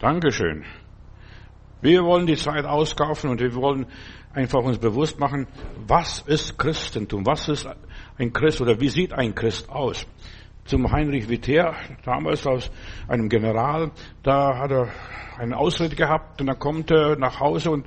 Dankeschön. Wir wollen die Zeit auskaufen und wir wollen einfach uns bewusst machen, was ist Christentum? Was ist ein Christ oder wie sieht ein Christ aus? Zum Heinrich Witter, damals aus einem General, da hat er einen Ausritt gehabt und dann kommt er nach Hause und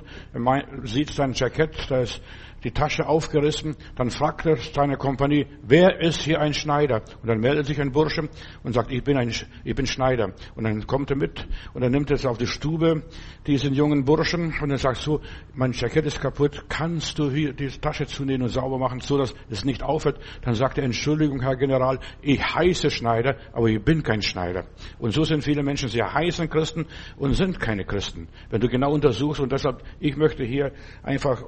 sieht sein Jackett, da ist die Tasche aufgerissen, dann fragt er seine Kompanie, wer ist hier ein Schneider? Und dann meldet sich ein Bursche und sagt, ich bin ein, ich bin Schneider. Und dann kommt er mit und dann nimmt er es auf die Stube, diesen jungen Burschen, und er sagt so, mein Jackett ist kaputt, kannst du hier die Tasche zunehmen und sauber machen, so dass es nicht aufhört? Dann sagt er, Entschuldigung, Herr General, ich heiße Schneider, aber ich bin kein Schneider. Und so sind viele Menschen, sie heißen Christen und sind keine Christen. Wenn du genau untersuchst, und deshalb, ich möchte hier einfach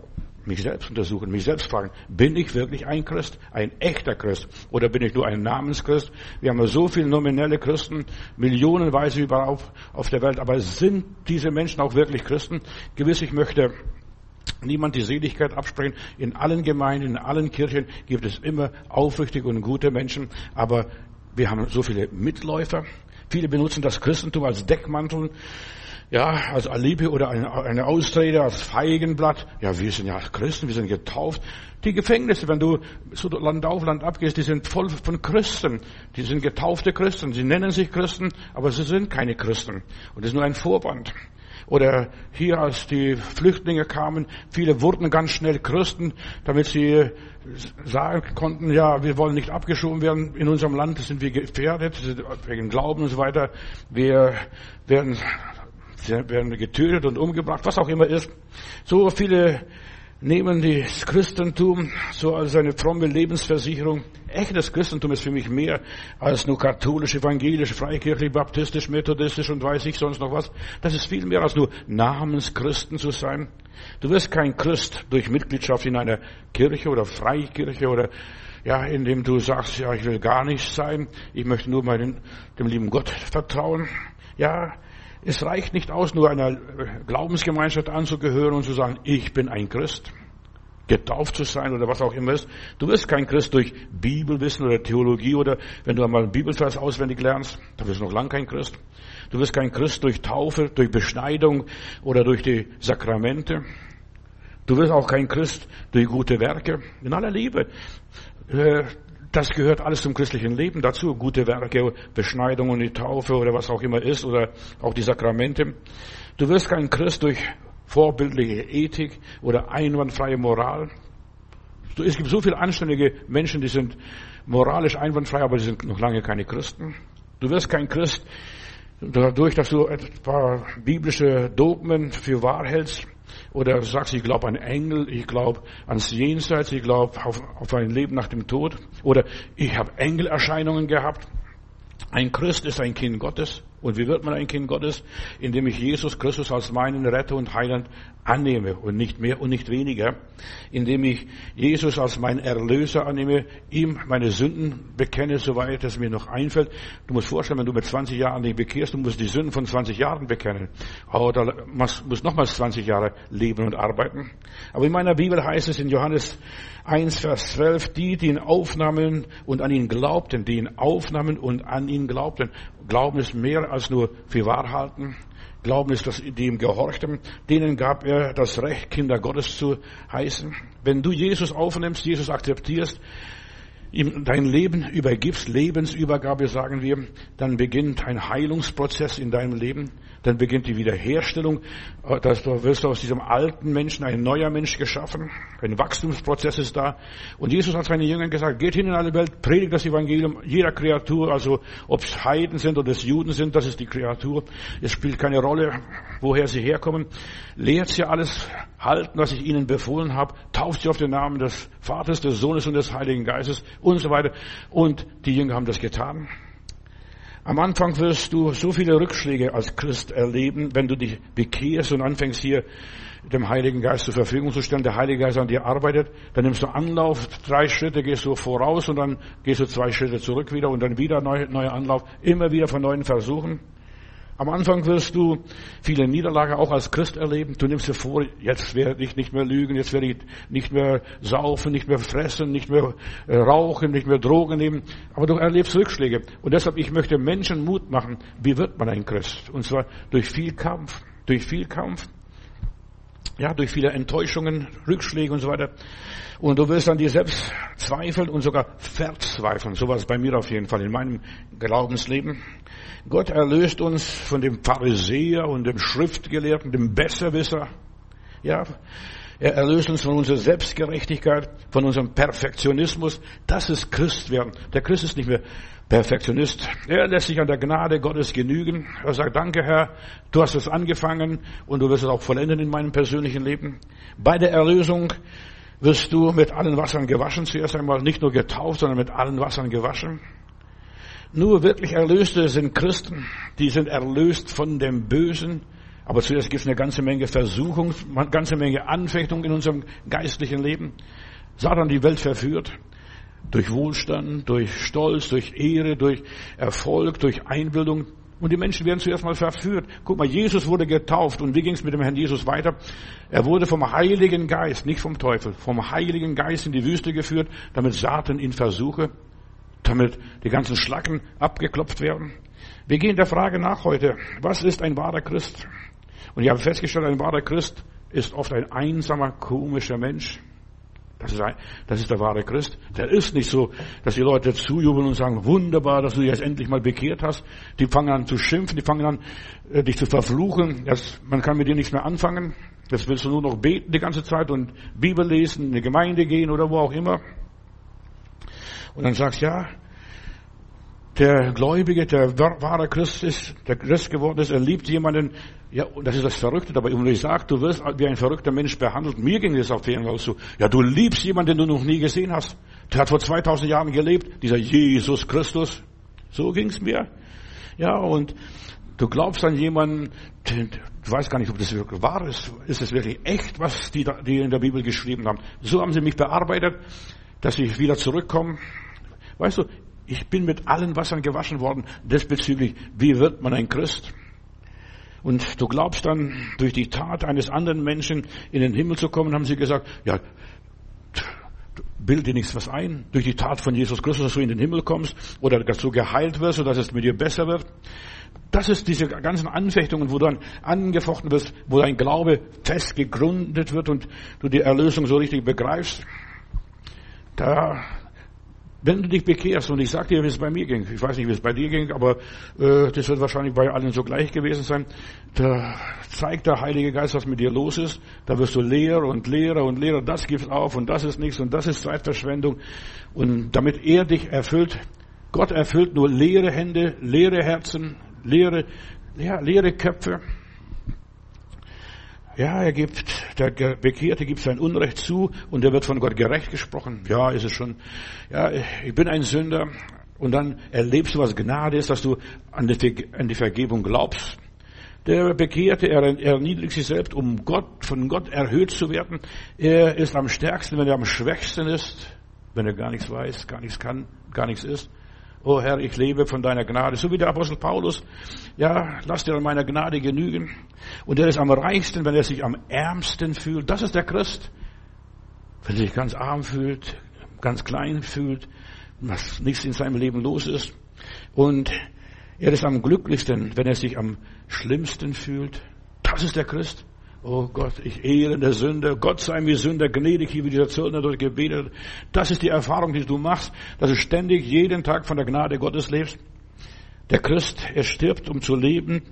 mich selbst untersuchen, mich selbst fragen, bin ich wirklich ein Christ, ein echter Christ oder bin ich nur ein Namenschrist? Wir haben so viele nominelle Christen, millionenweise überall auf, auf der Welt, aber sind diese Menschen auch wirklich Christen? Gewiss, ich möchte niemand die Seligkeit absprechen. In allen Gemeinden, in allen Kirchen gibt es immer aufrichtige und gute Menschen, aber wir haben so viele Mitläufer. Viele benutzen das Christentum als Deckmantel ja, als Alibi oder eine, eine Ausrede, als Feigenblatt. Ja, wir sind ja Christen, wir sind getauft. Die Gefängnisse, wenn du so Land auf, Land ab gehst, die sind voll von Christen. Die sind getaufte Christen. Sie nennen sich Christen, aber sie sind keine Christen. Und das ist nur ein Vorband. Oder hier, als die Flüchtlinge kamen, viele wurden ganz schnell Christen, damit sie sagen konnten, ja, wir wollen nicht abgeschoben werden. In unserem Land sind wir gefährdet, wegen Glauben und so weiter. Wir werden Sie werden getötet und umgebracht, was auch immer ist. So viele nehmen das Christentum so als eine fromme Lebensversicherung. Echtes Christentum ist für mich mehr als nur katholisch, evangelisch, freikirchlich, baptistisch, methodistisch und weiß ich sonst noch was. Das ist viel mehr als nur Namenschristen zu sein. Du wirst kein Christ durch Mitgliedschaft in einer Kirche oder Freikirche oder ja, indem du sagst, ja, ich will gar nicht sein, ich möchte nur meinen, dem lieben Gott vertrauen. Ja, es reicht nicht aus, nur einer Glaubensgemeinschaft anzugehören und zu sagen, ich bin ein Christ, getauft zu sein oder was auch immer ist. Du wirst kein Christ durch Bibelwissen oder Theologie oder wenn du einmal einen Bibelvers auswendig lernst, da wirst du noch lang kein Christ. Du wirst kein Christ durch Taufe, durch Beschneidung oder durch die Sakramente. Du wirst auch kein Christ durch gute Werke. In aller Liebe. Das gehört alles zum christlichen Leben dazu. Gute Werke, Beschneidung und die Taufe oder was auch immer ist oder auch die Sakramente. Du wirst kein Christ durch vorbildliche Ethik oder einwandfreie Moral. Es gibt so viele anständige Menschen, die sind moralisch einwandfrei, aber die sind noch lange keine Christen. Du wirst kein Christ dadurch, dass du ein paar biblische Dogmen für wahr hältst oder sagst, ich glaube an Engel, ich glaube ans Jenseits, ich glaube auf, auf ein Leben nach dem Tod. Oder ich habe Engelerscheinungen gehabt. Ein Christ ist ein Kind Gottes. Und wie wird man ein Kind Gottes? Indem ich Jesus Christus als meinen Retter und Heiland annehme und nicht mehr und nicht weniger. Indem ich Jesus als meinen Erlöser annehme, ihm meine Sünden bekenne, soweit es mir noch einfällt. Du musst vorstellen, wenn du mit 20 Jahren dich bekehrst, du musst die Sünden von 20 Jahren bekennen. Aber da musst nochmals 20 Jahre leben und arbeiten. Aber in meiner Bibel heißt es in Johannes 1, Vers 12, die, die ihn aufnahmen und an ihn glaubten, die ihn aufnahmen und an ihn glaubten. Glauben ist mehr als nur für wahr halten. Glauben ist, dass die ihm gehorchten. Denen gab er das Recht, Kinder Gottes zu heißen. Wenn du Jesus aufnimmst, Jesus akzeptierst, ihm dein Leben übergibst, Lebensübergabe sagen wir, dann beginnt ein Heilungsprozess in deinem Leben dann beginnt die Wiederherstellung, äh, du wirst aus diesem alten Menschen ein neuer Mensch geschaffen, ein Wachstumsprozess ist da. Und Jesus hat seinen Jüngern gesagt, geht hin in alle Welt, predigt das Evangelium jeder Kreatur, also ob es Heiden sind oder es Juden sind, das ist die Kreatur. Es spielt keine Rolle, woher sie herkommen. Lehrt sie alles halten, was ich ihnen befohlen habe, tauft sie auf den Namen des Vaters, des Sohnes und des Heiligen Geistes und so weiter. Und die Jünger haben das getan. Am Anfang wirst du so viele Rückschläge als Christ erleben, wenn du dich bekehrst und anfängst hier dem Heiligen Geist zur Verfügung zu stellen, der Heilige Geist an dir arbeitet, dann nimmst du Anlauf, drei Schritte gehst du voraus und dann gehst du zwei Schritte zurück wieder und dann wieder neuer neue Anlauf, immer wieder von neuen Versuchen. Am Anfang wirst du viele Niederlagen auch als Christ erleben. Du nimmst dir vor, jetzt werde ich nicht mehr lügen, jetzt werde ich nicht mehr saufen, nicht mehr fressen, nicht mehr äh, rauchen, nicht mehr Drogen nehmen. Aber du erlebst Rückschläge. Und deshalb, ich möchte Menschen Mut machen. Wie wird man ein Christ? Und zwar durch viel Kampf, durch viel Kampf. Ja, durch viele Enttäuschungen, Rückschläge und so weiter. Und du wirst an dir selbst zweifeln und sogar verzweifeln. So war es bei mir auf jeden Fall in meinem Glaubensleben. Gott erlöst uns von dem Pharisäer und dem Schriftgelehrten, dem Besserwisser. Ja, er erlöst uns von unserer Selbstgerechtigkeit, von unserem Perfektionismus. Das ist Christ werden. Der Christ ist nicht mehr Perfektionist. Er lässt sich an der Gnade Gottes genügen. Er sagt, danke Herr, du hast es angefangen und du wirst es auch vollenden in meinem persönlichen Leben. Bei der Erlösung wirst du mit allen Wassern gewaschen. Zuerst einmal nicht nur getauft, sondern mit allen Wassern gewaschen. Nur wirklich Erlöste sind Christen, die sind erlöst von dem Bösen. Aber zuerst gibt es eine ganze Menge Versuchung, eine ganze Menge Anfechtung in unserem geistlichen Leben. Satan die Welt verführt. Durch Wohlstand, durch Stolz, durch Ehre, durch Erfolg, durch Einbildung. Und die Menschen werden zuerst mal verführt. Guck mal, Jesus wurde getauft. Und wie ging es mit dem Herrn Jesus weiter? Er wurde vom Heiligen Geist, nicht vom Teufel, vom Heiligen Geist in die Wüste geführt, damit Satan ihn versuche, damit die ganzen Schlacken abgeklopft werden. Wir gehen der Frage nach heute, was ist ein wahrer Christ? Und ich habe festgestellt, ein wahrer Christ ist oft ein einsamer, komischer Mensch. Das ist, ein, das ist der wahre Christ. Der ist nicht so, dass die Leute zujubeln und sagen, wunderbar, dass du dich jetzt endlich mal bekehrt hast. Die fangen an zu schimpfen, die fangen an, äh, dich zu verfluchen. Das, man kann mit dir nichts mehr anfangen. Jetzt willst du nur noch beten die ganze Zeit und Bibel lesen, in eine Gemeinde gehen oder wo auch immer. Und dann sagst, ja, der Gläubige, der wahre Christ ist, der Christ geworden ist, er liebt jemanden, ja, und das ist das Verrückte dabei. Und ich sage, du wirst wie ein verrückter Mensch behandelt. Mir ging es auf jeden Fall so. Ja, du liebst jemanden, den du noch nie gesehen hast. Der hat vor 2000 Jahren gelebt, dieser Jesus Christus. So ging's mir. Ja, und du glaubst an jemanden, du weißt gar nicht, ob das wirklich wahr ist. Ist es wirklich echt, was die, die in der Bibel geschrieben haben? So haben sie mich bearbeitet, dass ich wieder zurückkomme. Weißt du, ich bin mit allen Wassern gewaschen worden, desbezüglich, wie wird man ein Christ? Und du glaubst dann, durch die Tat eines anderen Menschen in den Himmel zu kommen, haben sie gesagt, ja, bild dir nichts was ein. Durch die Tat von Jesus Christus, dass du in den Himmel kommst oder dass du geheilt wirst oder dass es mit dir besser wird. Das ist diese ganzen Anfechtungen, wo du dann angefochten wirst, wo dein Glaube fest gegründet wird und du die Erlösung so richtig begreifst. Da wenn du dich bekehrst, und ich sag dir, wie es bei mir ging, ich weiß nicht, wie es bei dir ging, aber äh, das wird wahrscheinlich bei allen so gleich gewesen sein, da zeigt der Heilige Geist, was mit dir los ist, da wirst du Lehrer und Lehrer und Lehrer, das gibt auf und das ist nichts und das ist Zeitverschwendung. Und damit er dich erfüllt, Gott erfüllt nur leere Hände, leere Herzen, leere, ja, leere Köpfe. Ja, er gibt, der Bekehrte gibt sein Unrecht zu und er wird von Gott gerecht gesprochen. Ja, ist es schon. Ja, ich bin ein Sünder. Und dann erlebst du, was Gnade ist, dass du an die, an die Vergebung glaubst. Der Bekehrte, er erniedrigt sich selbst, um Gott, von Gott erhöht zu werden. Er ist am stärksten, wenn er am schwächsten ist, wenn er gar nichts weiß, gar nichts kann, gar nichts ist. Oh Herr, ich lebe von deiner Gnade. So wie der Apostel Paulus. Ja, lass dir an meiner Gnade genügen. Und er ist am reichsten, wenn er sich am ärmsten fühlt. Das ist der Christ. Wenn er sich ganz arm fühlt, ganz klein fühlt, was nichts in seinem Leben los ist. Und er ist am glücklichsten, wenn er sich am schlimmsten fühlt. Das ist der Christ. Oh Gott, ich ehre der Sünder. Gott sei mir Sünder gnädig, wie dieser Zöllner dort gebetet. Das ist die Erfahrung, die du machst, dass du ständig jeden Tag von der Gnade Gottes lebst. Der Christ, er stirbt, um zu leben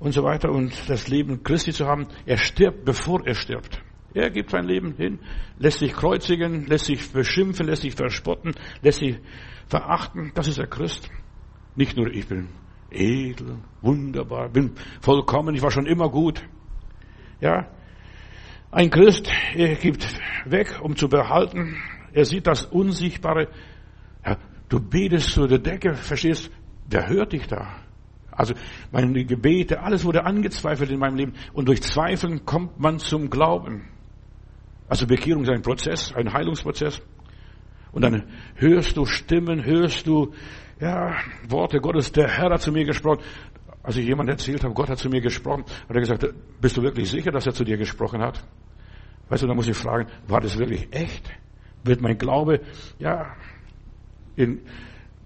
und so weiter und das Leben Christi zu haben. Er stirbt, bevor er stirbt. Er gibt sein Leben hin, lässt sich kreuzigen, lässt sich beschimpfen, lässt sich verspotten, lässt sich verachten. Das ist der Christ. Nicht nur ich bin edel, wunderbar, bin vollkommen, ich war schon immer gut. Ja, ein Christ er gibt weg, um zu behalten. Er sieht das Unsichtbare. Ja, du betest zu der Decke, verstehst? Wer hört dich da? Also meine Gebete, alles wurde angezweifelt in meinem Leben. Und durch Zweifeln kommt man zum Glauben. Also Bekehrung ist ein Prozess, ein Heilungsprozess. Und dann hörst du Stimmen, hörst du ja, Worte Gottes. Der Herr hat zu mir gesprochen. Als ich jemand erzählt habe, Gott hat zu mir gesprochen, hat er gesagt, bist du wirklich sicher, dass er zu dir gesprochen hat? Weißt du, da muss ich fragen, war das wirklich echt? Wird mein Glaube, ja, in,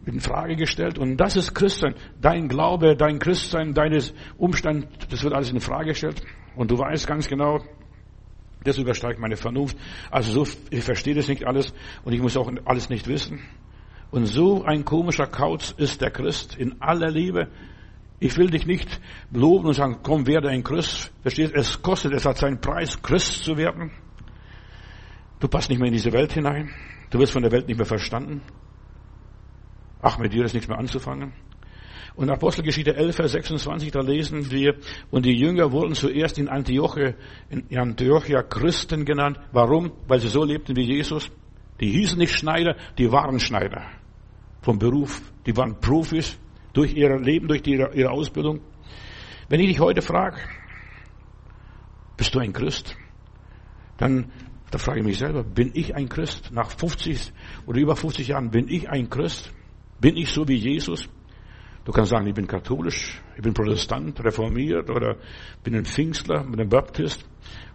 in Frage gestellt? Und das ist Christsein. Dein Glaube, dein Christsein, deines Umstand, das wird alles in Frage gestellt. Und du weißt ganz genau, das übersteigt meine Vernunft. Also so, ich verstehe das nicht alles und ich muss auch alles nicht wissen. Und so ein komischer Kauz ist der Christ in aller Liebe. Ich will dich nicht loben und sagen, komm, werde ein Christ. Verstehst? Es kostet, es hat seinen Preis, Christ zu werden. Du passt nicht mehr in diese Welt hinein. Du wirst von der Welt nicht mehr verstanden. Ach, mit dir ist nichts mehr anzufangen. Und Apostelgeschichte 11, Vers 26, da lesen wir, und die Jünger wurden zuerst in Antioche, in Antiochia Christen genannt. Warum? Weil sie so lebten wie Jesus. Die hießen nicht Schneider, die waren Schneider. Vom Beruf. Die waren Profis durch ihr Leben, durch ihre, ihre Ausbildung. Wenn ich dich heute frage, bist du ein Christ? Dann, da frage ich mich selber, bin ich ein Christ? Nach 50 oder über 50 Jahren, bin ich ein Christ? Bin ich so wie Jesus? Du kannst sagen, ich bin katholisch, ich bin Protestant, reformiert oder bin ein Pfingstler, bin ein Baptist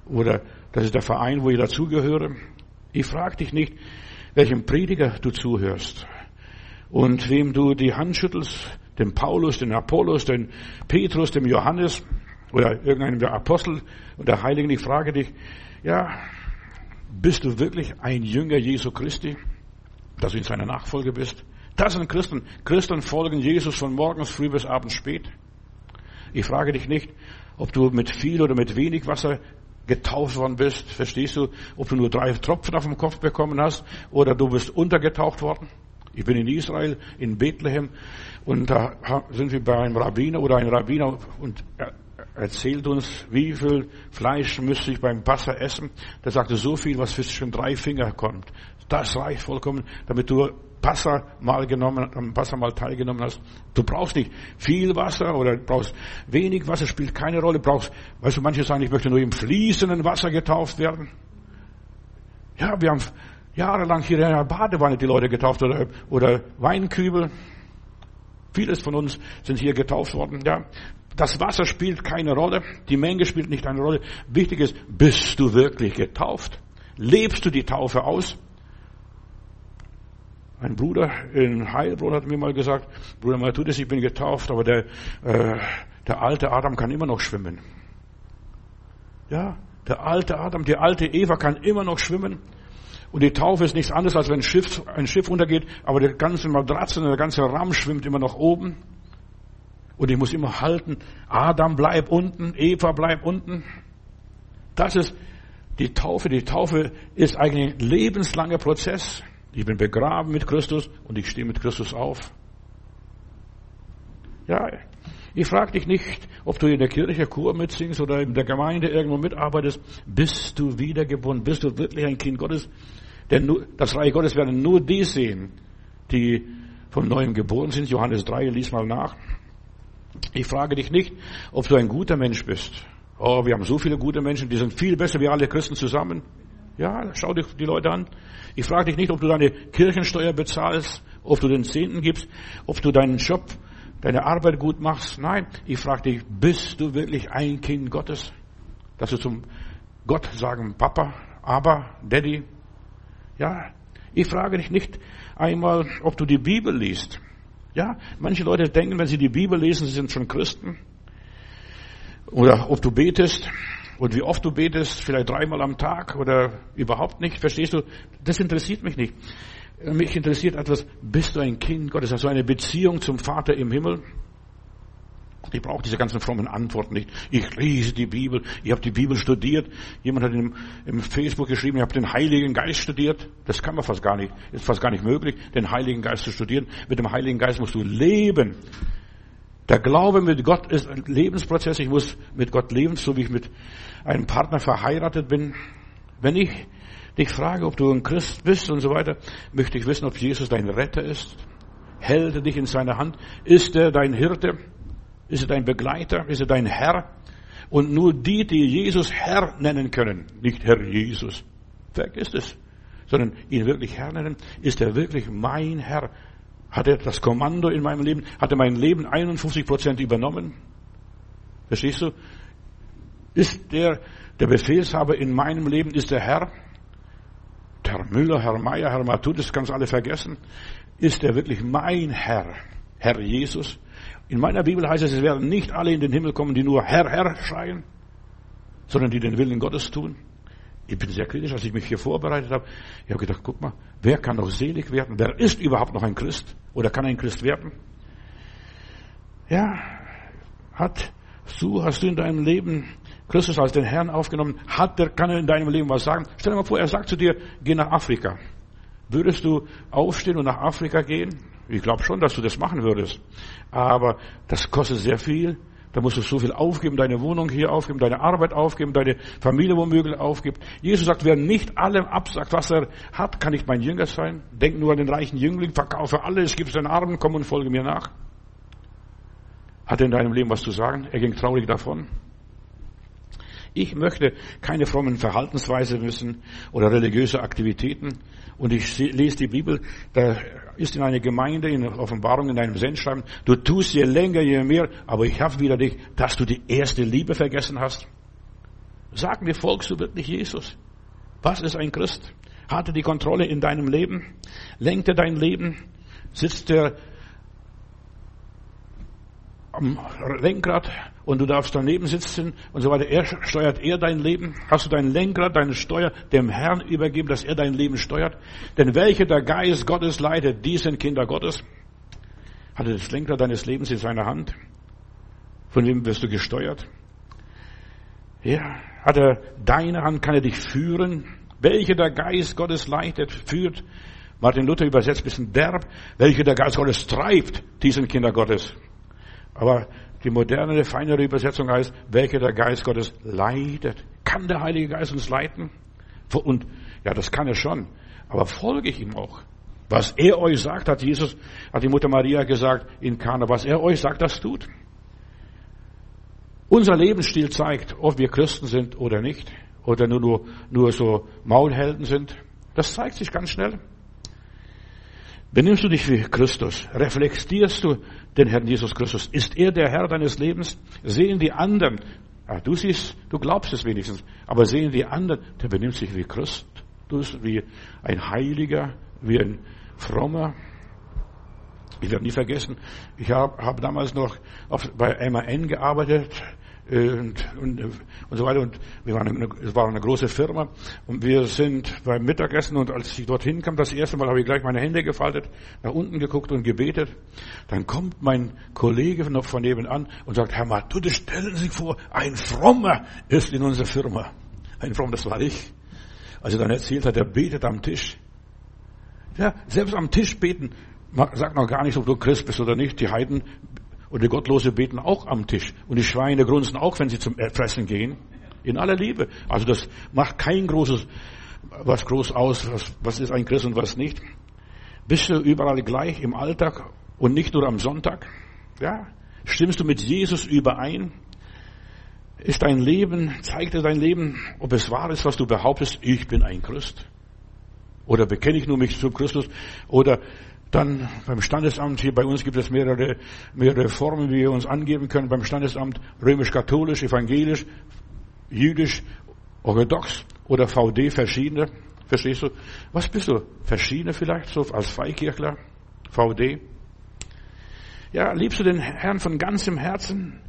oder das ist der Verein, wo ich dazugehöre. Ich frage dich nicht, welchem Prediger du zuhörst und wem du die Hand schüttelst, dem Paulus, dem Apollos, dem Petrus, dem Johannes oder irgendeinem der Apostel und der Heiligen. Ich frage dich, ja, bist du wirklich ein Jünger Jesu Christi, dass du in seiner Nachfolge bist? Das sind Christen. Christen folgen Jesus von morgens früh bis abends spät. Ich frage dich nicht, ob du mit viel oder mit wenig Wasser getauft worden bist. Verstehst du? Ob du nur drei Tropfen auf dem Kopf bekommen hast oder du bist untergetaucht worden. Ich bin in Israel, in Bethlehem, und da sind wir bei einem Rabbiner oder ein Rabbiner und er erzählt uns, wie viel Fleisch müsste ich beim Passa essen. Der sagte, so viel, was zwischen drei Finger kommt. Das reicht vollkommen, damit du Passa mal genommen, am Passa mal teilgenommen hast. Du brauchst nicht viel Wasser oder brauchst wenig Wasser, spielt keine Rolle. Brauchst, weißt du, manche sagen, ich möchte nur im fließenden Wasser getauft werden. Ja, wir haben jahrelang hier in einer Badewanne die Leute getauft oder, oder Weinkübel. Vieles von uns sind hier getauft worden, ja. Das Wasser spielt keine Rolle, die Menge spielt nicht eine Rolle. Wichtig ist, bist du wirklich getauft? Lebst du die Taufe aus? Ein Bruder in Heilbronn hat mir mal gesagt, Bruder Matthäus, ich bin getauft, aber der, äh, der alte Adam kann immer noch schwimmen. Ja, der alte Adam, die alte Eva kann immer noch schwimmen. Und die Taufe ist nichts anderes, als wenn ein Schiff, ein Schiff untergeht, aber der ganze Matratzen, der ganze Ramm schwimmt immer noch oben. Und ich muss immer halten, Adam bleib unten, Eva bleib unten. Das ist die Taufe. Die Taufe ist eigentlich ein lebenslanger Prozess. Ich bin begraben mit Christus und ich stehe mit Christus auf. Ja, ich frage dich nicht, ob du in der Kirche Chor mitsingst oder in der Gemeinde irgendwo mitarbeitest. Bist du wiedergeboren? Bist du wirklich ein Kind Gottes? Denn nur, das Reich Gottes werden nur die sehen, die von neuem geboren sind. Johannes 3, lies mal nach. Ich frage dich nicht, ob du ein guter Mensch bist. Oh, wir haben so viele gute Menschen, die sind viel besser wie alle Christen zusammen. Ja, schau dich die Leute an. Ich frage dich nicht, ob du deine Kirchensteuer bezahlst, ob du den Zehnten gibst, ob du deinen Job, deine Arbeit gut machst. Nein, ich frage dich, bist du wirklich ein Kind Gottes? Dass du zum Gott sagen, Papa, aber, Daddy, ja, ich frage dich nicht einmal, ob du die Bibel liest. Ja, manche Leute denken, wenn sie die Bibel lesen, sie sind schon Christen. Oder ob du betest und wie oft du betest, vielleicht dreimal am Tag oder überhaupt nicht, verstehst du? Das interessiert mich nicht. Mich interessiert etwas, bist du ein Kind Gottes? Hast du eine Beziehung zum Vater im Himmel? Ich brauche diese ganzen frommen Antworten nicht. Ich lese die Bibel, ich habe die Bibel studiert. Jemand hat im, im Facebook geschrieben, ich habe den Heiligen Geist studiert. Das kann man fast gar nicht, ist fast gar nicht möglich, den Heiligen Geist zu studieren. Mit dem Heiligen Geist musst du leben. Der Glaube mit Gott ist ein Lebensprozess. Ich muss mit Gott leben, so wie ich mit einem Partner verheiratet bin. Wenn ich dich frage, ob du ein Christ bist und so weiter, möchte ich wissen, ob Jesus dein Retter ist. Hält er dich in seiner Hand? Ist er dein Hirte? Ist er dein Begleiter? Ist er dein Herr? Und nur die, die Jesus Herr nennen können, nicht Herr Jesus, vergiss es, sondern ihn wirklich Herr nennen, ist er wirklich mein Herr? Hat er das Kommando in meinem Leben? Hat er mein Leben 51 Prozent übernommen? Verstehst du? Ist der, der Befehlshaber in meinem Leben, ist der Herr? Müller, Herr Meier, Herr Matut, das kannst du alle vergessen. Ist er wirklich mein Herr? Herr Jesus? In meiner Bibel heißt es, es werden nicht alle in den Himmel kommen, die nur Herr, Herr schreien, sondern die den Willen Gottes tun. Ich bin sehr kritisch, als ich mich hier vorbereitet habe. Ich habe gedacht, guck mal, wer kann noch selig werden? Wer ist überhaupt noch ein Christ? Oder kann ein Christ werden? Ja, hat du, hast du in deinem Leben Christus als den Herrn aufgenommen? Hat der, kann in deinem Leben was sagen? Stell dir mal vor, er sagt zu dir, geh nach Afrika. Würdest du aufstehen und nach Afrika gehen? Ich glaube schon, dass du das machen würdest. Aber das kostet sehr viel. Da musst du so viel aufgeben, deine Wohnung hier aufgeben, deine Arbeit aufgeben, deine Familie womöglich aufgeben. Jesus sagt, wer nicht allem absagt, was er hat, kann nicht mein Jünger sein. Denk nur an den reichen Jüngling, verkaufe alles, gib es den Armen, komm und folge mir nach. Hat er in deinem Leben was zu sagen? Er ging traurig davon. Ich möchte keine frommen Verhaltensweise wissen oder religiöse Aktivitäten. Und ich lese die Bibel, da ist in einer Gemeinde, in Offenbarung, in einem Sendschreiben, du tust je länger, je mehr, aber ich habe wieder dich, dass du die erste Liebe vergessen hast. Sag mir, folgst du wirklich Jesus? Was ist ein Christ? Hat er die Kontrolle in deinem Leben? Lenkt er dein Leben? Sitzt er am Lenkrad und du darfst daneben sitzen und so weiter. Er steuert er dein Leben. Hast du dein Lenkrad, deine Steuer dem Herrn übergeben, dass er dein Leben steuert? Denn welche der Geist Gottes leitet, die sind Kinder Gottes. Hat er das Lenkrad deines Lebens in seiner Hand? Von wem wirst du gesteuert? Ja, hat er deine Hand, kann er dich führen? Welche der Geist Gottes leitet, führt? Martin Luther übersetzt ein bisschen derb. Welche der Geist Gottes treibt, die sind Kinder Gottes. Aber die moderne, feinere Übersetzung heißt, welche der Geist Gottes leitet. Kann der Heilige Geist uns leiten? Und ja, das kann er schon. Aber folge ich ihm auch? Was er euch sagt, hat Jesus, hat die Mutter Maria gesagt in Kana, was er euch sagt, das tut. Unser Lebensstil zeigt, ob wir Christen sind oder nicht, oder nur, nur, nur so Maulhelden sind. Das zeigt sich ganz schnell. Benimmst du dich wie Christus? Reflektierst du den Herrn Jesus Christus? Ist er der Herr deines Lebens? Sehen die anderen, ja, du siehst, du glaubst es wenigstens, aber sehen die anderen, der benimmt sich wie Christus, wie ein Heiliger, wie ein Frommer. Ich werde nie vergessen, ich habe hab damals noch auf, bei MAN gearbeitet, und, und, und so weiter. Und wir waren eine, es war eine große Firma und wir sind beim Mittagessen und als ich dorthin kam, das erste Mal habe ich gleich meine Hände gefaltet, nach unten geguckt und gebetet. Dann kommt mein Kollege noch von nebenan und sagt, Herr Matute, stellen Sie sich vor, ein Frommer ist in unserer Firma. Ein Frommer, das war ich. Als er dann erzählt hat, er betet am Tisch. Ja, selbst am Tisch beten, sagt noch gar nicht, ob du Christ bist oder nicht. Die Heiden und die Gottlose beten auch am Tisch. Und die Schweine grunzen auch, wenn sie zum Fressen gehen. In aller Liebe. Also das macht kein großes, was groß aus, was, was ist ein Christ und was nicht. Bist du überall gleich im Alltag und nicht nur am Sonntag? Ja? Stimmst du mit Jesus überein? Ist dein Leben, zeigt dir dein Leben, ob es wahr ist, was du behauptest, ich bin ein Christ? Oder bekenne ich nur mich zu Christus? Oder dann beim Standesamt, hier bei uns gibt es mehrere, mehrere Formen, wie wir uns angeben können. Beim Standesamt römisch-katholisch, evangelisch, jüdisch, orthodox oder VD, verschiedene. Verstehst du? Was bist du? Verschiedene vielleicht, so als Freikirchler? VD? Ja, liebst du den Herrn von ganzem Herzen?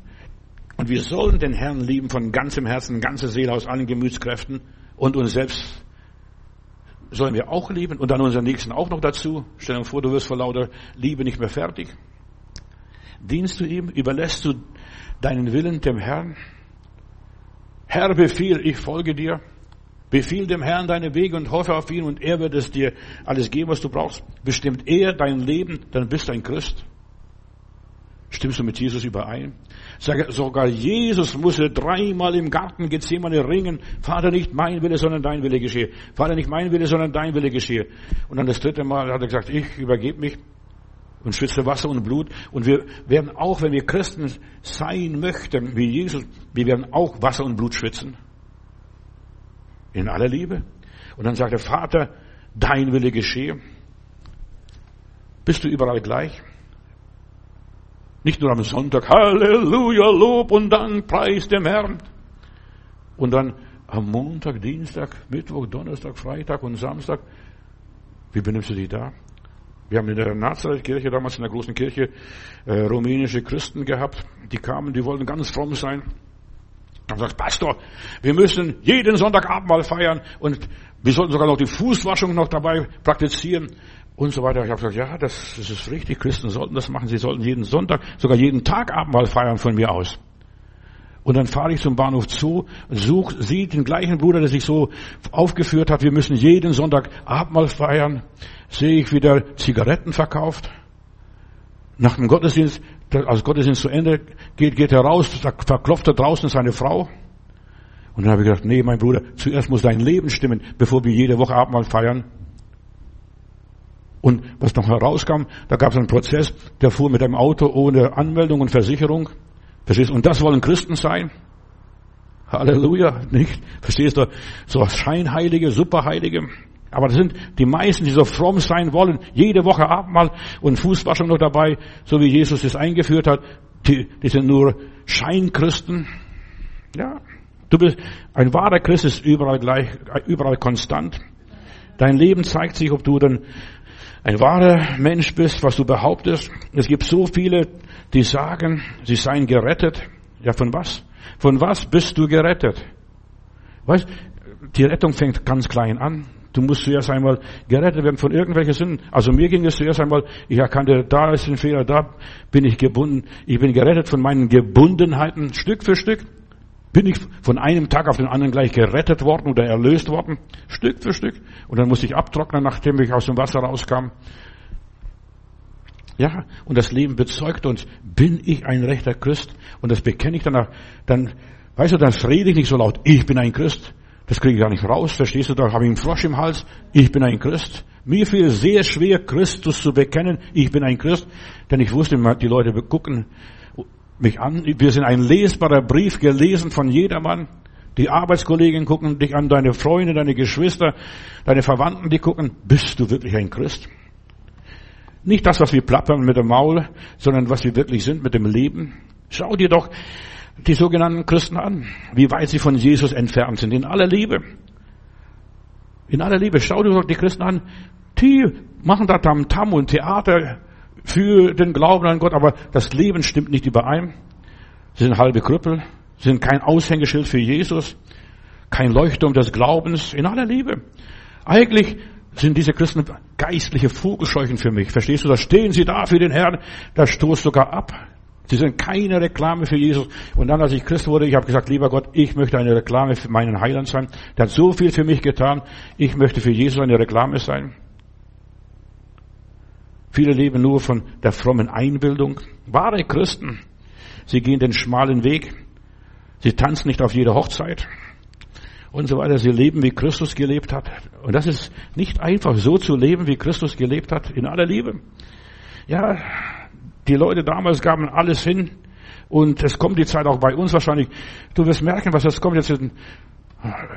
Und wir sollen den Herrn lieben von ganzem Herzen, ganze Seele aus allen Gemütskräften und uns selbst sollen wir auch lieben und dann unseren Nächsten auch noch dazu. Stell dir vor, du wirst vor lauter Liebe nicht mehr fertig. Dienst du ihm? Überlässt du deinen Willen dem Herrn? Herr, befiehl, ich folge dir. Befiehl dem Herrn deine Wege und hoffe auf ihn und er wird es dir alles geben, was du brauchst. Bestimmt er dein Leben, dann bist du ein Christ. Stimmst du mit Jesus überein? Sogar Jesus musste dreimal im Garten Gethsemane ringen. Vater, nicht mein Wille, sondern dein Wille geschehe. Vater, nicht mein Wille, sondern dein Wille geschehe. Und dann das dritte Mal hat er gesagt, ich übergebe mich und schwitze Wasser und Blut. Und wir werden auch, wenn wir Christen sein möchten, wie Jesus, wir werden auch Wasser und Blut schwitzen. In aller Liebe. Und dann sagt der Vater, dein Wille geschehe. Bist du überall gleich? Nicht nur am Sonntag, Halleluja, Lob und Dank, Preis dem Herrn. Und dann am Montag, Dienstag, Mittwoch, Donnerstag, Freitag und Samstag. Wie benimmst du dich da? Wir haben in der Nazareth-Kirche, damals in der großen Kirche, äh, rumänische Christen gehabt. Die kamen, die wollten ganz fromm sein. Dann sagt Pastor, wir müssen jeden Sonntag Abendmahl feiern und wir sollten sogar noch die Fußwaschung noch dabei praktizieren und so weiter. Ich habe gesagt, ja, das, das ist richtig. Christen sollten das machen. Sie sollten jeden Sonntag, sogar jeden Tag Abendmahl feiern von mir aus. Und dann fahre ich zum Bahnhof zu, such, sieht den gleichen Bruder, der sich so aufgeführt hat, wir müssen jeden Sonntag Abendmahl feiern, sehe ich, wie der Zigaretten verkauft. Nach dem Gottesdienst, als Gottesdienst zu Ende geht, geht er raus, da verklopft er draußen seine Frau. Und dann habe ich gedacht, nee, mein Bruder, zuerst muss dein Leben stimmen, bevor wir jede Woche Abendmahl feiern. Und was noch herauskam, da gab es einen Prozess, der fuhr mit einem Auto ohne Anmeldung und Versicherung. Verstehst du? Und das wollen Christen sein? Halleluja, nicht? Verstehst du? So Scheinheilige, Superheilige. Aber das sind die meisten, die so fromm sein wollen, jede Woche Abendmahl und Fußwaschung noch dabei, so wie Jesus es eingeführt hat. Die, die sind nur Scheinchristen. Ja. Du bist, ein wahrer Christ ist überall gleich, überall konstant. Dein Leben zeigt sich, ob du dann ein wahrer Mensch bist, was du behauptest. Es gibt so viele, die sagen, sie seien gerettet. Ja, von was? Von was bist du gerettet? Weißt, die Rettung fängt ganz klein an. Du musst zuerst einmal gerettet werden von irgendwelchen Sünden. Also mir ging es zuerst einmal, ich erkannte, da ist ein Fehler, da bin ich gebunden. Ich bin gerettet von meinen Gebundenheiten Stück für Stück. Bin ich von einem Tag auf den anderen gleich gerettet worden oder erlöst worden? Stück für Stück. Und dann musste ich abtrocknen, nachdem ich aus dem Wasser rauskam. Ja, und das Leben bezeugt uns, bin ich ein rechter Christ? Und das bekenne ich danach. Dann, weißt du, dann rede ich nicht so laut, ich bin ein Christ. Das kriege ich gar nicht raus. Verstehst du, da habe ich einen Frosch im Hals. Ich bin ein Christ. Mir fiel sehr schwer, Christus zu bekennen. Ich bin ein Christ. Denn ich wusste, die Leute gucken mich an. Wir sind ein lesbarer Brief, gelesen von jedermann. Die Arbeitskollegen gucken dich an, deine Freunde, deine Geschwister, deine Verwandten, die gucken, bist du wirklich ein Christ? Nicht das, was wir plappern mit dem Maul, sondern was wir wirklich sind mit dem Leben. Schau dir doch die sogenannten Christen an, wie weit sie von Jesus entfernt sind, in aller Liebe. In aller Liebe. Schau dir doch die Christen an, die machen da Tam-Tam und Theater, für den Glauben an Gott, aber das Leben stimmt nicht überein. Sie sind halbe Krüppel, sie sind kein Aushängeschild für Jesus, kein Leuchtturm des Glaubens, in aller Liebe. Eigentlich sind diese Christen geistliche Vogelscheuchen für mich. Verstehst du? Da stehen sie da für den Herrn, da stoßt sogar ab. Sie sind keine Reklame für Jesus. Und dann, als ich Christ wurde, ich habe gesagt, lieber Gott, ich möchte eine Reklame für meinen Heiland sein. Der hat so viel für mich getan. Ich möchte für Jesus eine Reklame sein. Viele leben nur von der frommen Einbildung. Wahre Christen, sie gehen den schmalen Weg. Sie tanzen nicht auf jeder Hochzeit und so weiter. Sie leben, wie Christus gelebt hat. Und das ist nicht einfach, so zu leben, wie Christus gelebt hat, in aller Liebe. Ja, die Leute damals gaben alles hin. Und es kommt die Zeit auch bei uns wahrscheinlich. Du wirst merken, was jetzt kommt jetzt in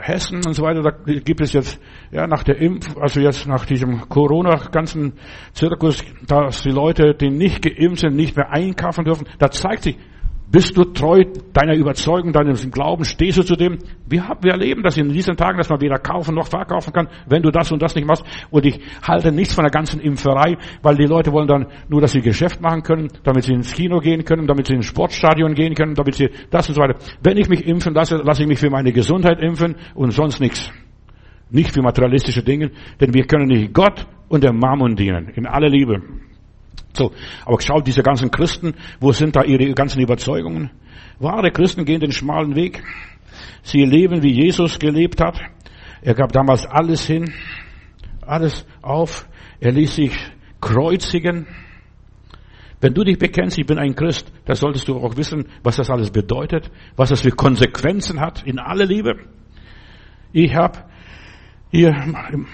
Hessen und so weiter, da gibt es jetzt, ja, nach der Impf, also jetzt nach diesem Corona-ganzen Zirkus, dass die Leute, die nicht geimpft sind, nicht mehr einkaufen dürfen. Da zeigt sich, bist du treu deiner Überzeugung, deinem Glauben? Stehst du zu dem? Wir, haben, wir erleben das in diesen Tagen, dass man weder kaufen noch verkaufen kann, wenn du das und das nicht machst. Und ich halte nichts von der ganzen Impferei, weil die Leute wollen dann nur, dass sie Geschäft machen können, damit sie ins Kino gehen können, damit sie ins Sportstadion gehen können, damit sie das und so weiter. Wenn ich mich impfen lasse, lasse ich mich für meine Gesundheit impfen und sonst nichts. Nicht für materialistische Dinge, denn wir können nicht Gott und der Mammon dienen, in aller Liebe. So, aber schau, diese ganzen Christen, wo sind da ihre ganzen Überzeugungen? Wahre Christen gehen den schmalen Weg. Sie leben, wie Jesus gelebt hat. Er gab damals alles hin, alles auf. Er ließ sich kreuzigen. Wenn du dich bekennst, ich bin ein Christ, dann solltest du auch wissen, was das alles bedeutet, was das für Konsequenzen hat, in aller Liebe. Ich habe hier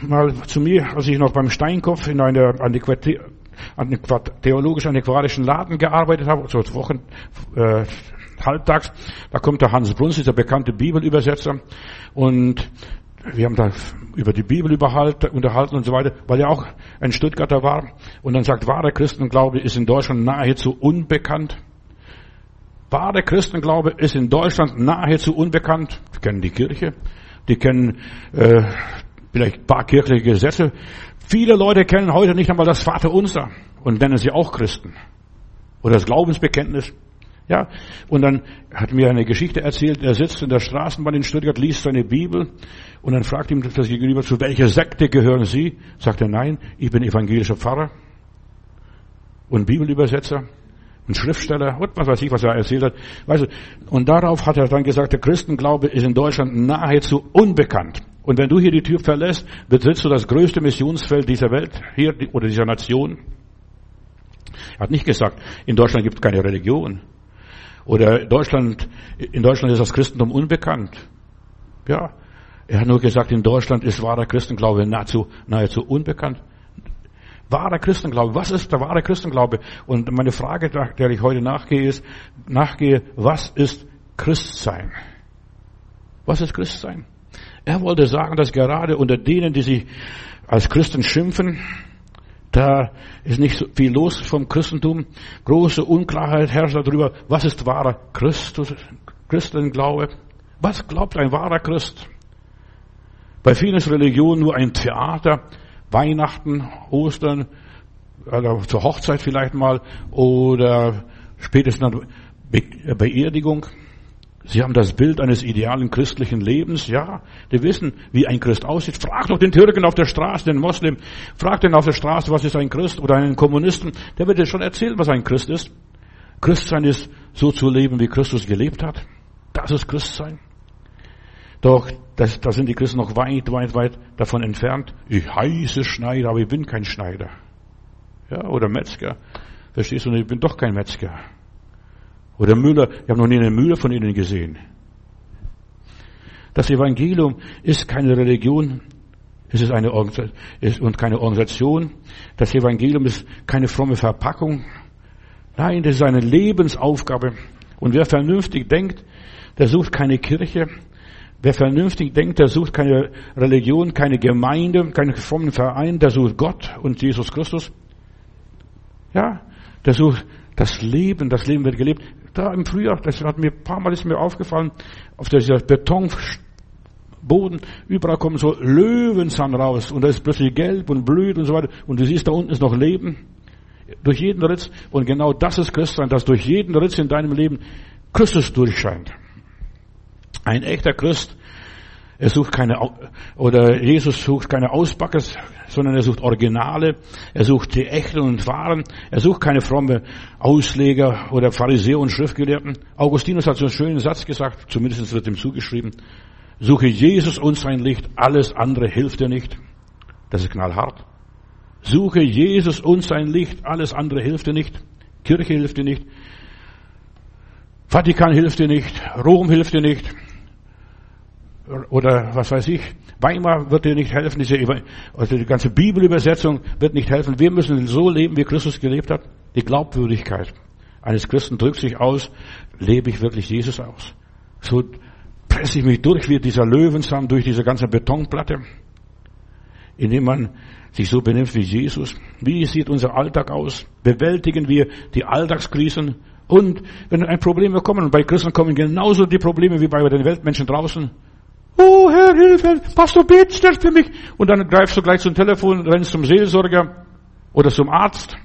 mal zu mir, als ich noch beim Steinkopf in einer theologisch-antiquarischen Laden gearbeitet habe, so Wochen, äh, halbtags. Da kommt der Hans Bruns, dieser bekannte Bibelübersetzer. Und wir haben da über die Bibel unterhalten und so weiter, weil er auch ein Stuttgarter war. Und dann sagt, wahrer Christenglaube ist in Deutschland nahezu unbekannt. Wahrer Christenglaube ist in Deutschland nahezu unbekannt. Die kennen die Kirche, die kennen äh, vielleicht ein paar kirchliche Gesetze. Viele Leute kennen heute nicht einmal das Vaterunser und nennen sie auch Christen. Oder das Glaubensbekenntnis. Ja, und dann hat mir eine Geschichte erzählt, er sitzt in der Straßenbahn in Stuttgart, liest seine Bibel und dann fragt ihm das Gegenüber, zu welcher Sekte gehören Sie? Sagt er, nein, ich bin evangelischer Pfarrer und Bibelübersetzer und Schriftsteller und was weiß ich, was er erzählt hat. Weißt du, und darauf hat er dann gesagt, der Christenglaube ist in Deutschland nahezu unbekannt. Und wenn du hier die Tür verlässt, betrittst du das größte Missionsfeld dieser Welt, hier oder dieser Nation. Er hat nicht gesagt, in Deutschland gibt es keine Religion. Oder Deutschland, in Deutschland ist das Christentum unbekannt. Ja. Er hat nur gesagt, in Deutschland ist wahrer Christenglaube nahezu, nahezu unbekannt. Wahrer Christenglaube. Was ist der wahre Christenglaube? Und meine Frage, der ich heute nachgehe, ist, nachgehe, was ist Christsein? Was ist Christsein? Er wollte sagen, dass gerade unter denen, die sich als Christen schimpfen, da ist nicht so viel los vom Christentum. Große Unklarheit herrscht darüber, was ist wahrer Christus, Christenglaube? Was glaubt ein wahrer Christ? Bei vielen ist Religion nur ein Theater. Weihnachten, Ostern, also zur Hochzeit vielleicht mal oder spätestens Be Beerdigung. Sie haben das Bild eines idealen christlichen Lebens, ja. Die wissen, wie ein Christ aussieht. Frag doch den Türken auf der Straße, den Moslem. Frag den auf der Straße, was ist ein Christ oder einen Kommunisten. Der wird dir schon erzählen, was ein Christ ist. Christsein ist so zu leben, wie Christus gelebt hat. Das ist Christsein. Doch das, da sind die Christen noch weit, weit, weit davon entfernt. Ich heiße Schneider, aber ich bin kein Schneider. Ja, oder Metzger. Verstehst du? Ich bin doch kein Metzger. Oder Müller, ich habe noch nie eine Mühle von ihnen gesehen. Das Evangelium ist keine Religion, es ist eine ist und keine Organisation. Das Evangelium ist keine fromme Verpackung. Nein, das ist eine Lebensaufgabe. Und wer vernünftig denkt, der sucht keine Kirche. Wer vernünftig denkt, der sucht keine Religion, keine Gemeinde, keinen frommen Verein, der sucht Gott und Jesus Christus. Ja, der sucht das Leben, das Leben wird gelebt. Da im Frühjahr, das hat mir ein paar Mal ist mir aufgefallen, auf dieser Betonboden, überall kommen so Löwenzahn raus und da ist plötzlich gelb und blüht und so weiter und du siehst, da unten ist noch Leben. Durch jeden Ritz und genau das ist Christsein, dass durch jeden Ritz in deinem Leben Christus durchscheint. Ein echter Christ, er sucht keine, oder Jesus sucht keine Ausbackers, sondern er sucht Originale, er sucht die echten und wahren, er sucht keine fromme Ausleger oder Pharisäer und Schriftgelehrten. Augustinus hat so einen schönen Satz gesagt, zumindest wird ihm zugeschrieben, suche Jesus und sein Licht, alles andere hilft dir nicht. Das ist knallhart. Suche Jesus und sein Licht, alles andere hilft dir nicht. Kirche hilft dir nicht. Vatikan hilft dir nicht. Rom hilft dir nicht oder was weiß ich, Weimar wird dir nicht helfen, diese, also die ganze Bibelübersetzung wird nicht helfen. Wir müssen so leben, wie Christus gelebt hat. Die Glaubwürdigkeit eines Christen drückt sich aus, lebe ich wirklich Jesus aus. So presse ich mich durch wie dieser Löwenzahn durch diese ganze Betonplatte, indem man sich so benimmt wie Jesus. Wie sieht unser Alltag aus? Bewältigen wir die Alltagskrisen? Und wenn ein Problem kommen, und bei Christen kommen genauso die Probleme wie bei den Weltmenschen draußen, Oh Herr, Hilfe, Pastor, betest für mich. Und dann greifst du gleich zum Telefon, rennst zum Seelsorger oder zum Arzt.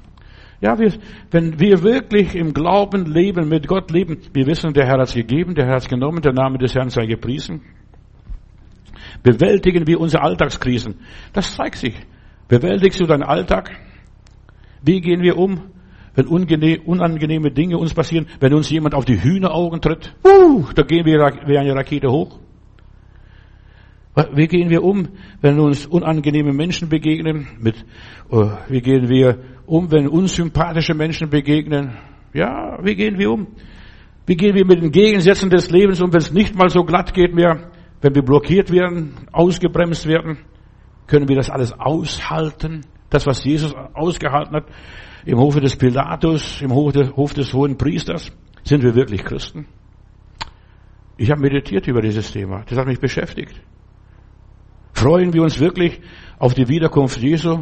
Ja, wir, wenn wir wirklich im Glauben leben, mit Gott leben, wir wissen, der Herr hat es gegeben, der Herr hat es genommen, der Name des Herrn sei gepriesen. Bewältigen wir unsere Alltagskrisen. Das zeigt sich. Bewältigst du deinen Alltag? Wie gehen wir um, wenn unangenehme Dinge uns passieren, wenn uns jemand auf die Hühneraugen tritt? Uh, da gehen wir wie eine Rakete hoch. Wie gehen wir um, wenn uns unangenehme Menschen begegnen? Mit, oh, wie gehen wir um, wenn unsympathische Menschen begegnen? Ja, wie gehen wir um? Wie gehen wir mit den Gegensätzen des Lebens um, wenn es nicht mal so glatt geht mehr? Wenn wir blockiert werden, ausgebremst werden? Können wir das alles aushalten? Das, was Jesus ausgehalten hat im Hofe des Pilatus, im Hof des Hohen Priesters? Sind wir wirklich Christen? Ich habe meditiert über dieses Thema. Das hat mich beschäftigt. Freuen wir uns wirklich auf die Wiederkunft Jesu?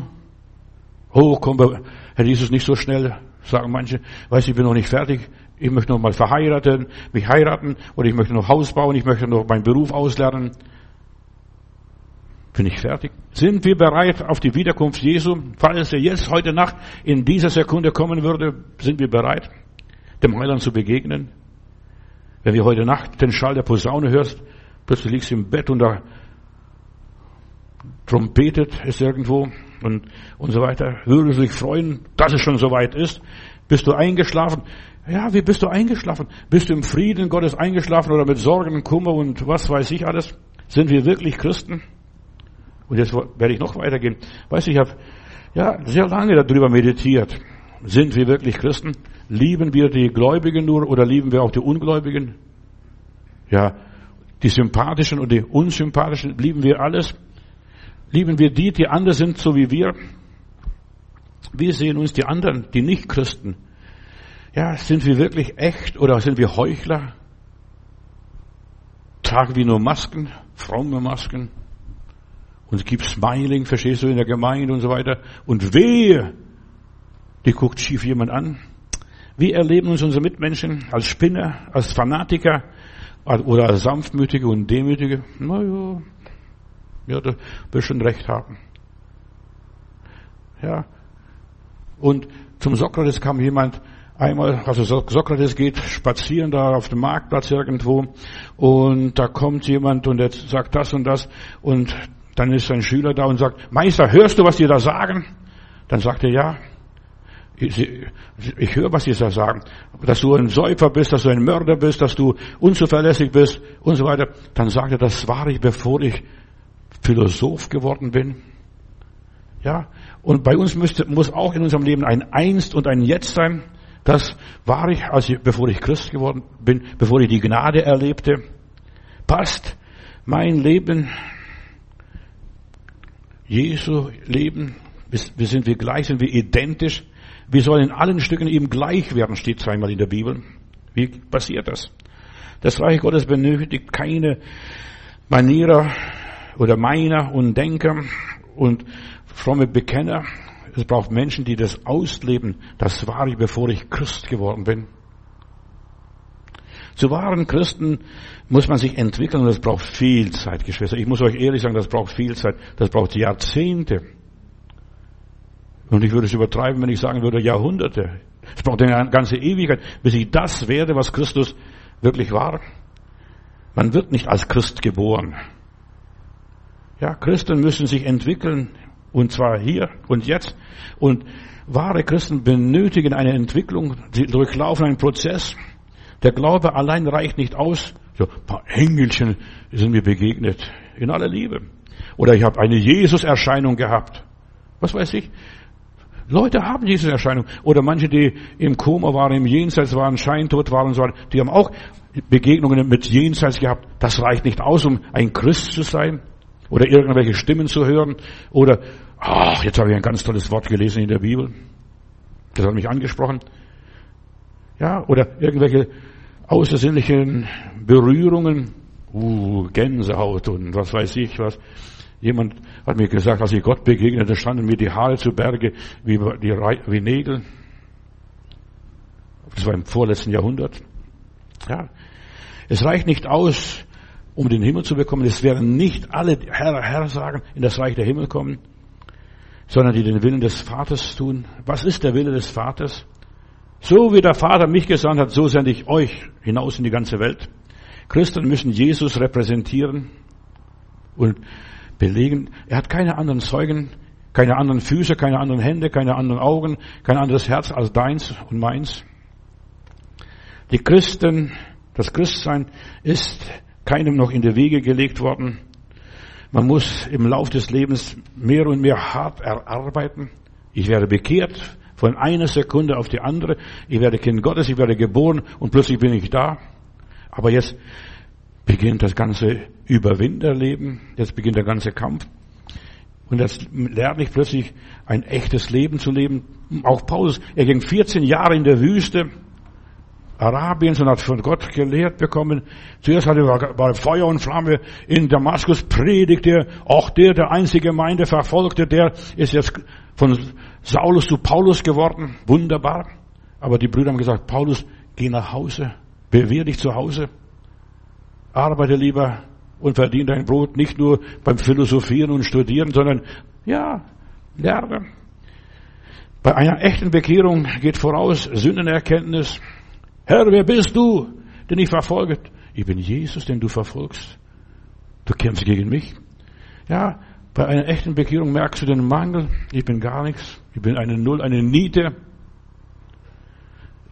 Oh, komm, Herr Jesus, nicht so schnell, sagen manche. Weiß, ich bin noch nicht fertig. Ich möchte noch mal verheiraten, mich heiraten, oder ich möchte noch Haus bauen, ich möchte noch meinen Beruf auslernen. Bin ich fertig? Sind wir bereit auf die Wiederkunft Jesu? Falls er jetzt heute Nacht in dieser Sekunde kommen würde, sind wir bereit, dem Heiland zu begegnen? Wenn wir heute Nacht den Schall der Posaune hörst, plötzlich liegst du im Bett und da trompetet es irgendwo und, und so weiter. Würdest du dich freuen, dass es schon so weit ist? Bist du eingeschlafen? Ja, wie bist du eingeschlafen? Bist du im Frieden Gottes eingeschlafen oder mit Sorgen, Kummer und was weiß ich alles? Sind wir wirklich Christen? Und jetzt werde ich noch weitergehen. Weißt du, ich habe ja sehr lange darüber meditiert. Sind wir wirklich Christen? Lieben wir die Gläubigen nur oder lieben wir auch die Ungläubigen? Ja, die sympathischen und die unsympathischen lieben wir alles? Lieben wir die, die anders sind, so wie wir? Wie sehen uns die anderen, die Nicht-Christen? Ja, sind wir wirklich echt oder sind wir Heuchler? Tragen wir nur Masken, fromme Masken? Und es gibt Smiling, verstehst du, in der Gemeinde und so weiter. Und wehe, die guckt schief jemand an. Wie erleben uns unsere Mitmenschen als Spinner, als Fanatiker oder als Sanftmütige und Demütige? Na ja, da wirst schon recht haben. Ja. Und zum Sokrates kam jemand einmal, also Sokrates geht spazieren da auf dem Marktplatz irgendwo und da kommt jemand und der sagt das und das und dann ist ein Schüler da und sagt, Meister, hörst du, was die da sagen? Dann sagt er, ja. Ich, ich höre, was sie da sagen. Dass du ein Säufer bist, dass du ein Mörder bist, dass du unzuverlässig bist und so weiter. Dann sagt er, das war ich, bevor ich Philosoph geworden bin. Ja. Und bei uns müsste, muss auch in unserem Leben ein Einst und ein Jetzt sein. Das war ich, als ich, bevor ich Christ geworden bin, bevor ich die Gnade erlebte. Passt mein Leben Jesu Leben, wir sind wir gleich, sind wir identisch. Wir sollen in allen Stücken ihm gleich werden, steht zweimal in der Bibel. Wie passiert das? Das Reich Gottes benötigt keine Manierer oder Meiner und Denker und fromme Bekenner. Es braucht Menschen, die das ausleben. Das war ich, bevor ich Christ geworden bin. Zu wahren Christen muss man sich entwickeln und das braucht viel Zeit, Geschwister. Ich muss euch ehrlich sagen, das braucht viel Zeit. Das braucht Jahrzehnte. Und ich würde es übertreiben, wenn ich sagen würde Jahrhunderte. Es braucht eine ganze Ewigkeit, bis ich das werde, was Christus wirklich war. Man wird nicht als Christ geboren. Ja, Christen müssen sich entwickeln, und zwar hier und jetzt. Und wahre Christen benötigen eine Entwicklung, sie durchlaufen einen Prozess. Der Glaube allein reicht nicht aus. So ein paar Engelchen sind mir begegnet in aller Liebe. Oder ich habe eine Jesus-Erscheinung gehabt. Was weiß ich? Leute haben diese Erscheinung. Oder manche, die im Koma waren, im Jenseits waren, scheintot waren und so weiter, die haben auch Begegnungen mit Jenseits gehabt. Das reicht nicht aus, um ein Christ zu sein. Oder irgendwelche Stimmen zu hören. Oder, ach, jetzt habe ich ein ganz tolles Wort gelesen in der Bibel. Das hat mich angesprochen. Ja, oder irgendwelche außersinnlichen Berührungen, uh, Gänsehaut und was weiß ich was. Jemand hat mir gesagt, als ich Gott begegnete, standen mir die Haare zu Berge wie, die, wie Nägel. Das war im vorletzten Jahrhundert. Ja. Es reicht nicht aus, um den Himmel zu bekommen. Es werden nicht alle Herr, Herr sagen, in das Reich der Himmel kommen, sondern die den Willen des Vaters tun. Was ist der Wille des Vaters? So wie der Vater mich gesandt hat, so sende ich euch hinaus in die ganze Welt. Christen müssen Jesus repräsentieren und belegen. Er hat keine anderen Zeugen, keine anderen Füße, keine anderen Hände, keine anderen Augen, kein anderes Herz als deins und meins. Die Christen, das Christsein ist keinem noch in die Wege gelegt worden. Man muss im Lauf des Lebens mehr und mehr hart erarbeiten. Ich werde bekehrt, von einer Sekunde auf die andere. Ich werde Kind Gottes, ich werde geboren und plötzlich bin ich da. Aber jetzt beginnt das ganze Überwinterleben. Jetzt beginnt der ganze Kampf. Und jetzt lerne ich plötzlich ein echtes Leben zu leben. Auch Paulus, er ging 14 Jahre in der Wüste. Arabiens und hat von Gott gelehrt bekommen. Zuerst hatte er war Feuer und Flamme. In Damaskus predigte auch der, der einzige Gemeinde verfolgte, der ist jetzt von Saulus zu Paulus geworden. Wunderbar. Aber die Brüder haben gesagt, Paulus, geh nach Hause. Bewehr dich zu Hause. Arbeite lieber und verdiene dein Brot nicht nur beim Philosophieren und Studieren, sondern ja, lerne. Bei einer echten Bekehrung geht voraus Sündenerkenntnis. Herr, wer bist du, den ich verfolge? Ich bin Jesus, den du verfolgst. Du kämpfst gegen mich. Ja, bei einer echten Bekehrung merkst du den Mangel. Ich bin gar nichts. Ich bin eine Null, eine Niete.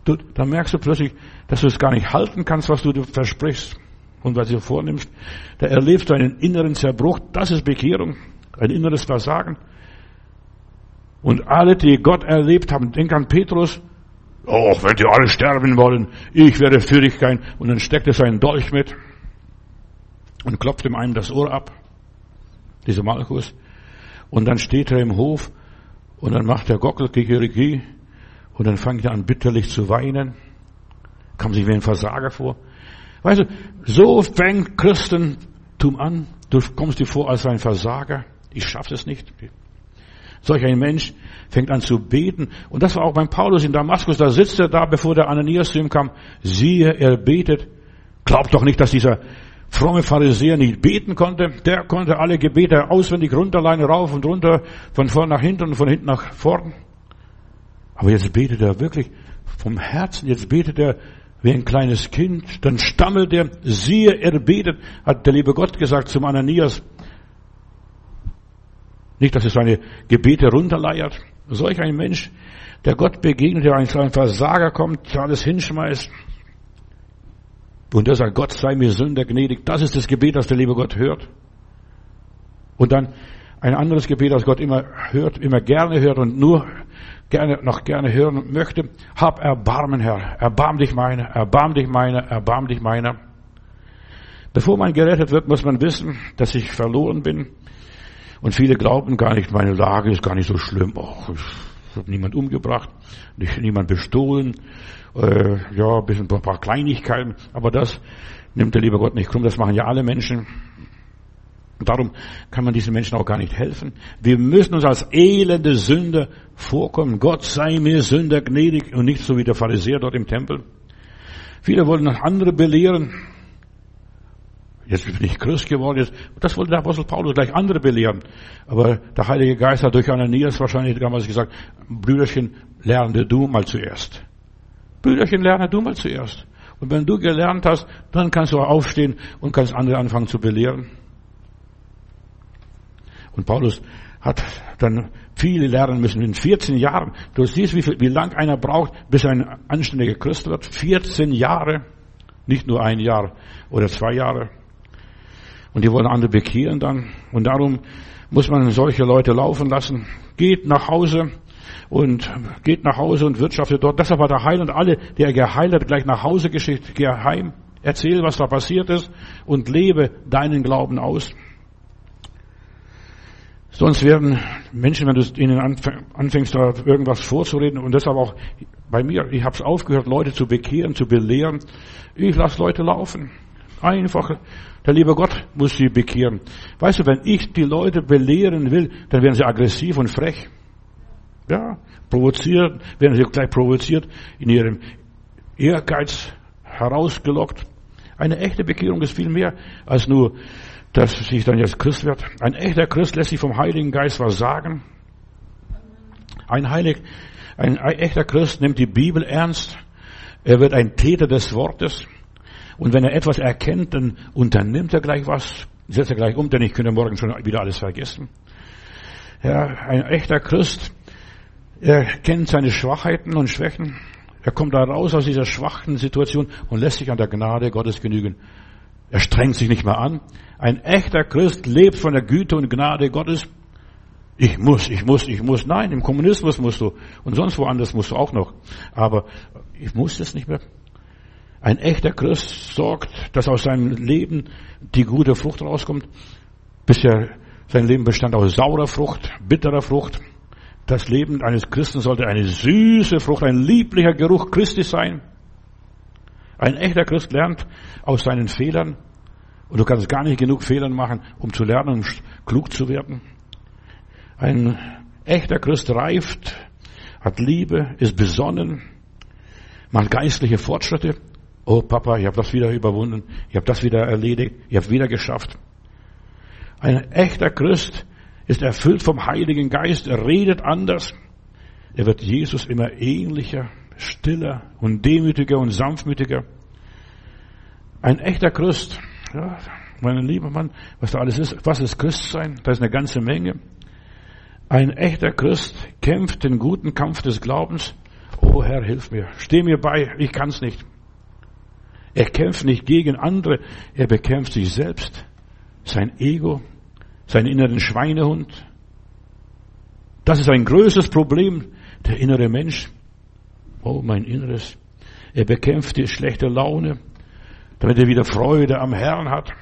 Du, dann merkst du plötzlich, dass du es gar nicht halten kannst, was du versprichst und was du vornimmst. Da erlebst du einen inneren Zerbruch. Das ist Bekehrung. Ein inneres Versagen. Und alle, die Gott erlebt haben, denk an Petrus. Oh, wenn die alle sterben wollen, ich werde für dich kein. Und dann steckt er seinen Dolch mit und klopft ihm einem das Ohr ab. Dieser Malchus. Und dann steht er im Hof und dann macht er Gockelkikeriki und dann fängt er an bitterlich zu weinen. Kam sich wie ein Versager vor. Weißt du, so fängt Christentum an. Du kommst dir vor als ein Versager. Ich schaffe es nicht. Solch ein Mensch fängt an zu beten. Und das war auch beim Paulus in Damaskus. Da sitzt er da, bevor der Ananias zu ihm kam. Siehe, er betet. Glaubt doch nicht, dass dieser fromme Pharisäer nicht beten konnte. Der konnte alle Gebete auswendig runterleinen, rauf und runter, von vorn nach hinten und von hinten nach vorn. Aber jetzt betet er wirklich vom Herzen. Jetzt betet er wie ein kleines Kind. Dann stammelt er. Siehe, er betet, hat der liebe Gott gesagt zum Ananias. Nicht, dass er seine Gebete runterleiert. Solch ein Mensch, der Gott begegnet, der ein Versager kommt, der alles hinschmeißt. Und der sagt, Gott sei mir Sünder gnädig. Das ist das Gebet, das der liebe Gott hört. Und dann ein anderes Gebet, das Gott immer hört, immer gerne hört und nur gerne, noch gerne hören möchte. Hab Erbarmen, Herr. Erbarm dich meiner, erbarm dich meiner, erbarm dich meiner. Bevor man gerettet wird, muss man wissen, dass ich verloren bin. Und viele glauben gar nicht, meine Lage ist gar nicht so schlimm. Oh, ich habe niemand umgebracht, nicht, niemand bestohlen, äh, ja, ein bisschen ein paar Kleinigkeiten, aber das nimmt der liebe Gott nicht krumm, das machen ja alle Menschen. Und darum kann man diesen Menschen auch gar nicht helfen. Wir müssen uns als elende Sünder vorkommen. Gott sei mir Sünder gnädig und nicht so wie der Pharisäer dort im Tempel. Viele wollen andere belehren. Jetzt bin ich Christ geworden. Jetzt, das wollte der Apostel Paulus gleich andere belehren. Aber der Heilige Geist hat durch Ananias wahrscheinlich damals gesagt, Brüderchen, lerne du mal zuerst. Brüderchen, lerne du mal zuerst. Und wenn du gelernt hast, dann kannst du aufstehen und kannst andere anfangen zu belehren. Und Paulus hat dann viele lernen müssen in 14 Jahren. Du siehst, wie, viel, wie lang einer braucht, bis ein anständiger Christ wird. 14 Jahre. Nicht nur ein Jahr oder zwei Jahre. Und die wollen andere bekehren dann. Und darum muss man solche Leute laufen lassen. Geht nach Hause und geht nach Hause und wirtschaftet dort. Deshalb hat er Heiland alle, die er geheilt hat, gleich nach Hause geschickt. Geh heim, erzähl, was da passiert ist und lebe deinen Glauben aus. Sonst werden Menschen, wenn du ihnen anfängst, da irgendwas vorzureden, und deshalb auch bei mir, ich habe es aufgehört, Leute zu bekehren, zu belehren. Ich lasse Leute laufen. Einfach der liebe Gott muss sie bekehren. Weißt du, wenn ich die Leute belehren will, dann werden sie aggressiv und frech. Ja, provoziert, werden sie gleich provoziert, in ihrem Ehrgeiz herausgelockt. Eine echte Bekehrung ist viel mehr als nur, dass sich dann jetzt Christ wird. Ein echter Christ lässt sich vom Heiligen Geist was sagen. Ein heilig, ein echter Christ nimmt die Bibel ernst. Er wird ein Täter des Wortes. Und wenn er etwas erkennt, dann unternimmt er gleich was, setzt er gleich um, denn ich könnte morgen schon wieder alles vergessen. Ja, ein echter Christ, er kennt seine Schwachheiten und Schwächen. Er kommt da raus aus dieser schwachen Situation und lässt sich an der Gnade Gottes genügen. Er strengt sich nicht mehr an. Ein echter Christ lebt von der Güte und Gnade Gottes. Ich muss, ich muss, ich muss. Nein, im Kommunismus musst du. Und sonst woanders musst du auch noch. Aber ich muss das nicht mehr. Ein echter Christ sorgt, dass aus seinem Leben die gute Frucht rauskommt. Bisher sein Leben bestand aus saurer Frucht, bitterer Frucht. Das Leben eines Christen sollte eine süße Frucht, ein lieblicher Geruch Christi sein. Ein echter Christ lernt aus seinen Fehlern. Und du kannst gar nicht genug Fehler machen, um zu lernen, um klug zu werden. Ein echter Christ reift, hat Liebe, ist besonnen, macht geistliche Fortschritte. Oh Papa, ich habe das wieder überwunden, ich habe das wieder erledigt, ich habe wieder geschafft. Ein echter Christ ist erfüllt vom Heiligen Geist, er redet anders. Er wird Jesus immer ähnlicher, stiller und demütiger und sanftmütiger. Ein echter Christ, ja, mein lieber Mann, was da alles ist, was ist Christsein? Da ist eine ganze Menge. Ein echter Christ kämpft den guten Kampf des Glaubens. Oh Herr, hilf mir, steh mir bei, ich kann's nicht. Er kämpft nicht gegen andere, er bekämpft sich selbst, sein Ego, seinen inneren Schweinehund. Das ist ein größtes Problem, der innere Mensch. Oh, mein Inneres. Er bekämpft die schlechte Laune, damit er wieder Freude am Herrn hat.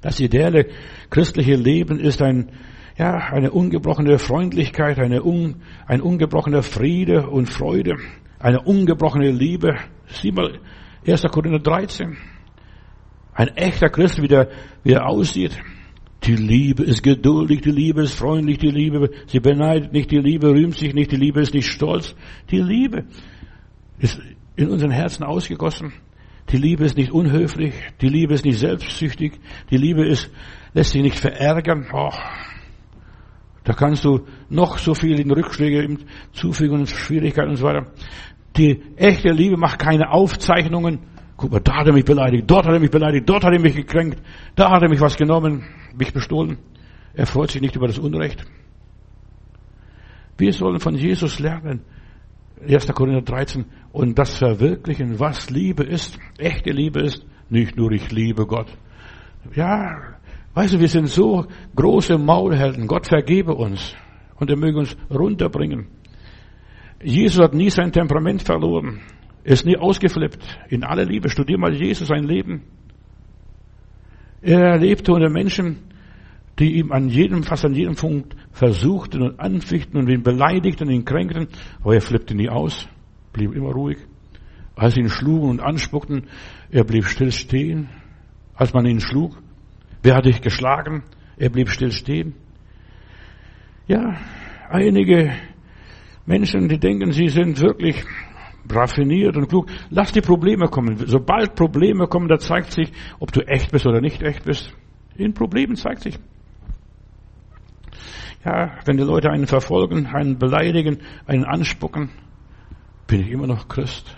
Das ideale christliche Leben ist ein, ja, eine ungebrochene Freundlichkeit, eine un, ein ungebrochener Friede und Freude, eine ungebrochene Liebe. Sieh mal, 1. Korinther 13. Ein echter Christ, wie der, wie er aussieht. Die Liebe ist geduldig, die Liebe ist freundlich, die Liebe, sie beneidet nicht, die Liebe rühmt sich nicht, die Liebe ist nicht stolz. Die Liebe ist in unseren Herzen ausgegossen. Die Liebe ist nicht unhöflich, die Liebe ist nicht selbstsüchtig, die Liebe ist, lässt sich nicht verärgern. Oh, da kannst du noch so viel in Rückschläge zufügen und Schwierigkeiten und so weiter. Die echte Liebe macht keine Aufzeichnungen. Guck mal, da hat er mich beleidigt, dort hat er mich beleidigt, dort hat er mich gekränkt, da hat er mich was genommen, mich bestohlen. Er freut sich nicht über das Unrecht. Wir sollen von Jesus lernen. 1. Korinther 13 und das verwirklichen, was Liebe ist, echte Liebe ist, nicht nur ich liebe Gott. Ja, weißt du, wir sind so große Maulhelden. Gott vergebe uns und er möge uns runterbringen. Jesus hat nie sein Temperament verloren. Er ist nie ausgeflippt. In aller Liebe. Studier mal Jesus sein Leben. Er lebte unter Menschen, die ihm an jedem, fast an jedem Punkt versuchten und anfichten und ihn beleidigten und ihn kränkten. Aber er flippte nie aus. Blieb immer ruhig. Als sie ihn schlugen und anspuckten, er blieb still stehen. Als man ihn schlug, wer hat dich geschlagen? Er blieb still stehen. Ja, einige Menschen, die denken, sie sind wirklich raffiniert und klug. Lass die Probleme kommen. Sobald Probleme kommen, da zeigt sich, ob du echt bist oder nicht echt bist. In Problemen zeigt sich. Ja, wenn die Leute einen verfolgen, einen beleidigen, einen anspucken, bin ich immer noch Christ.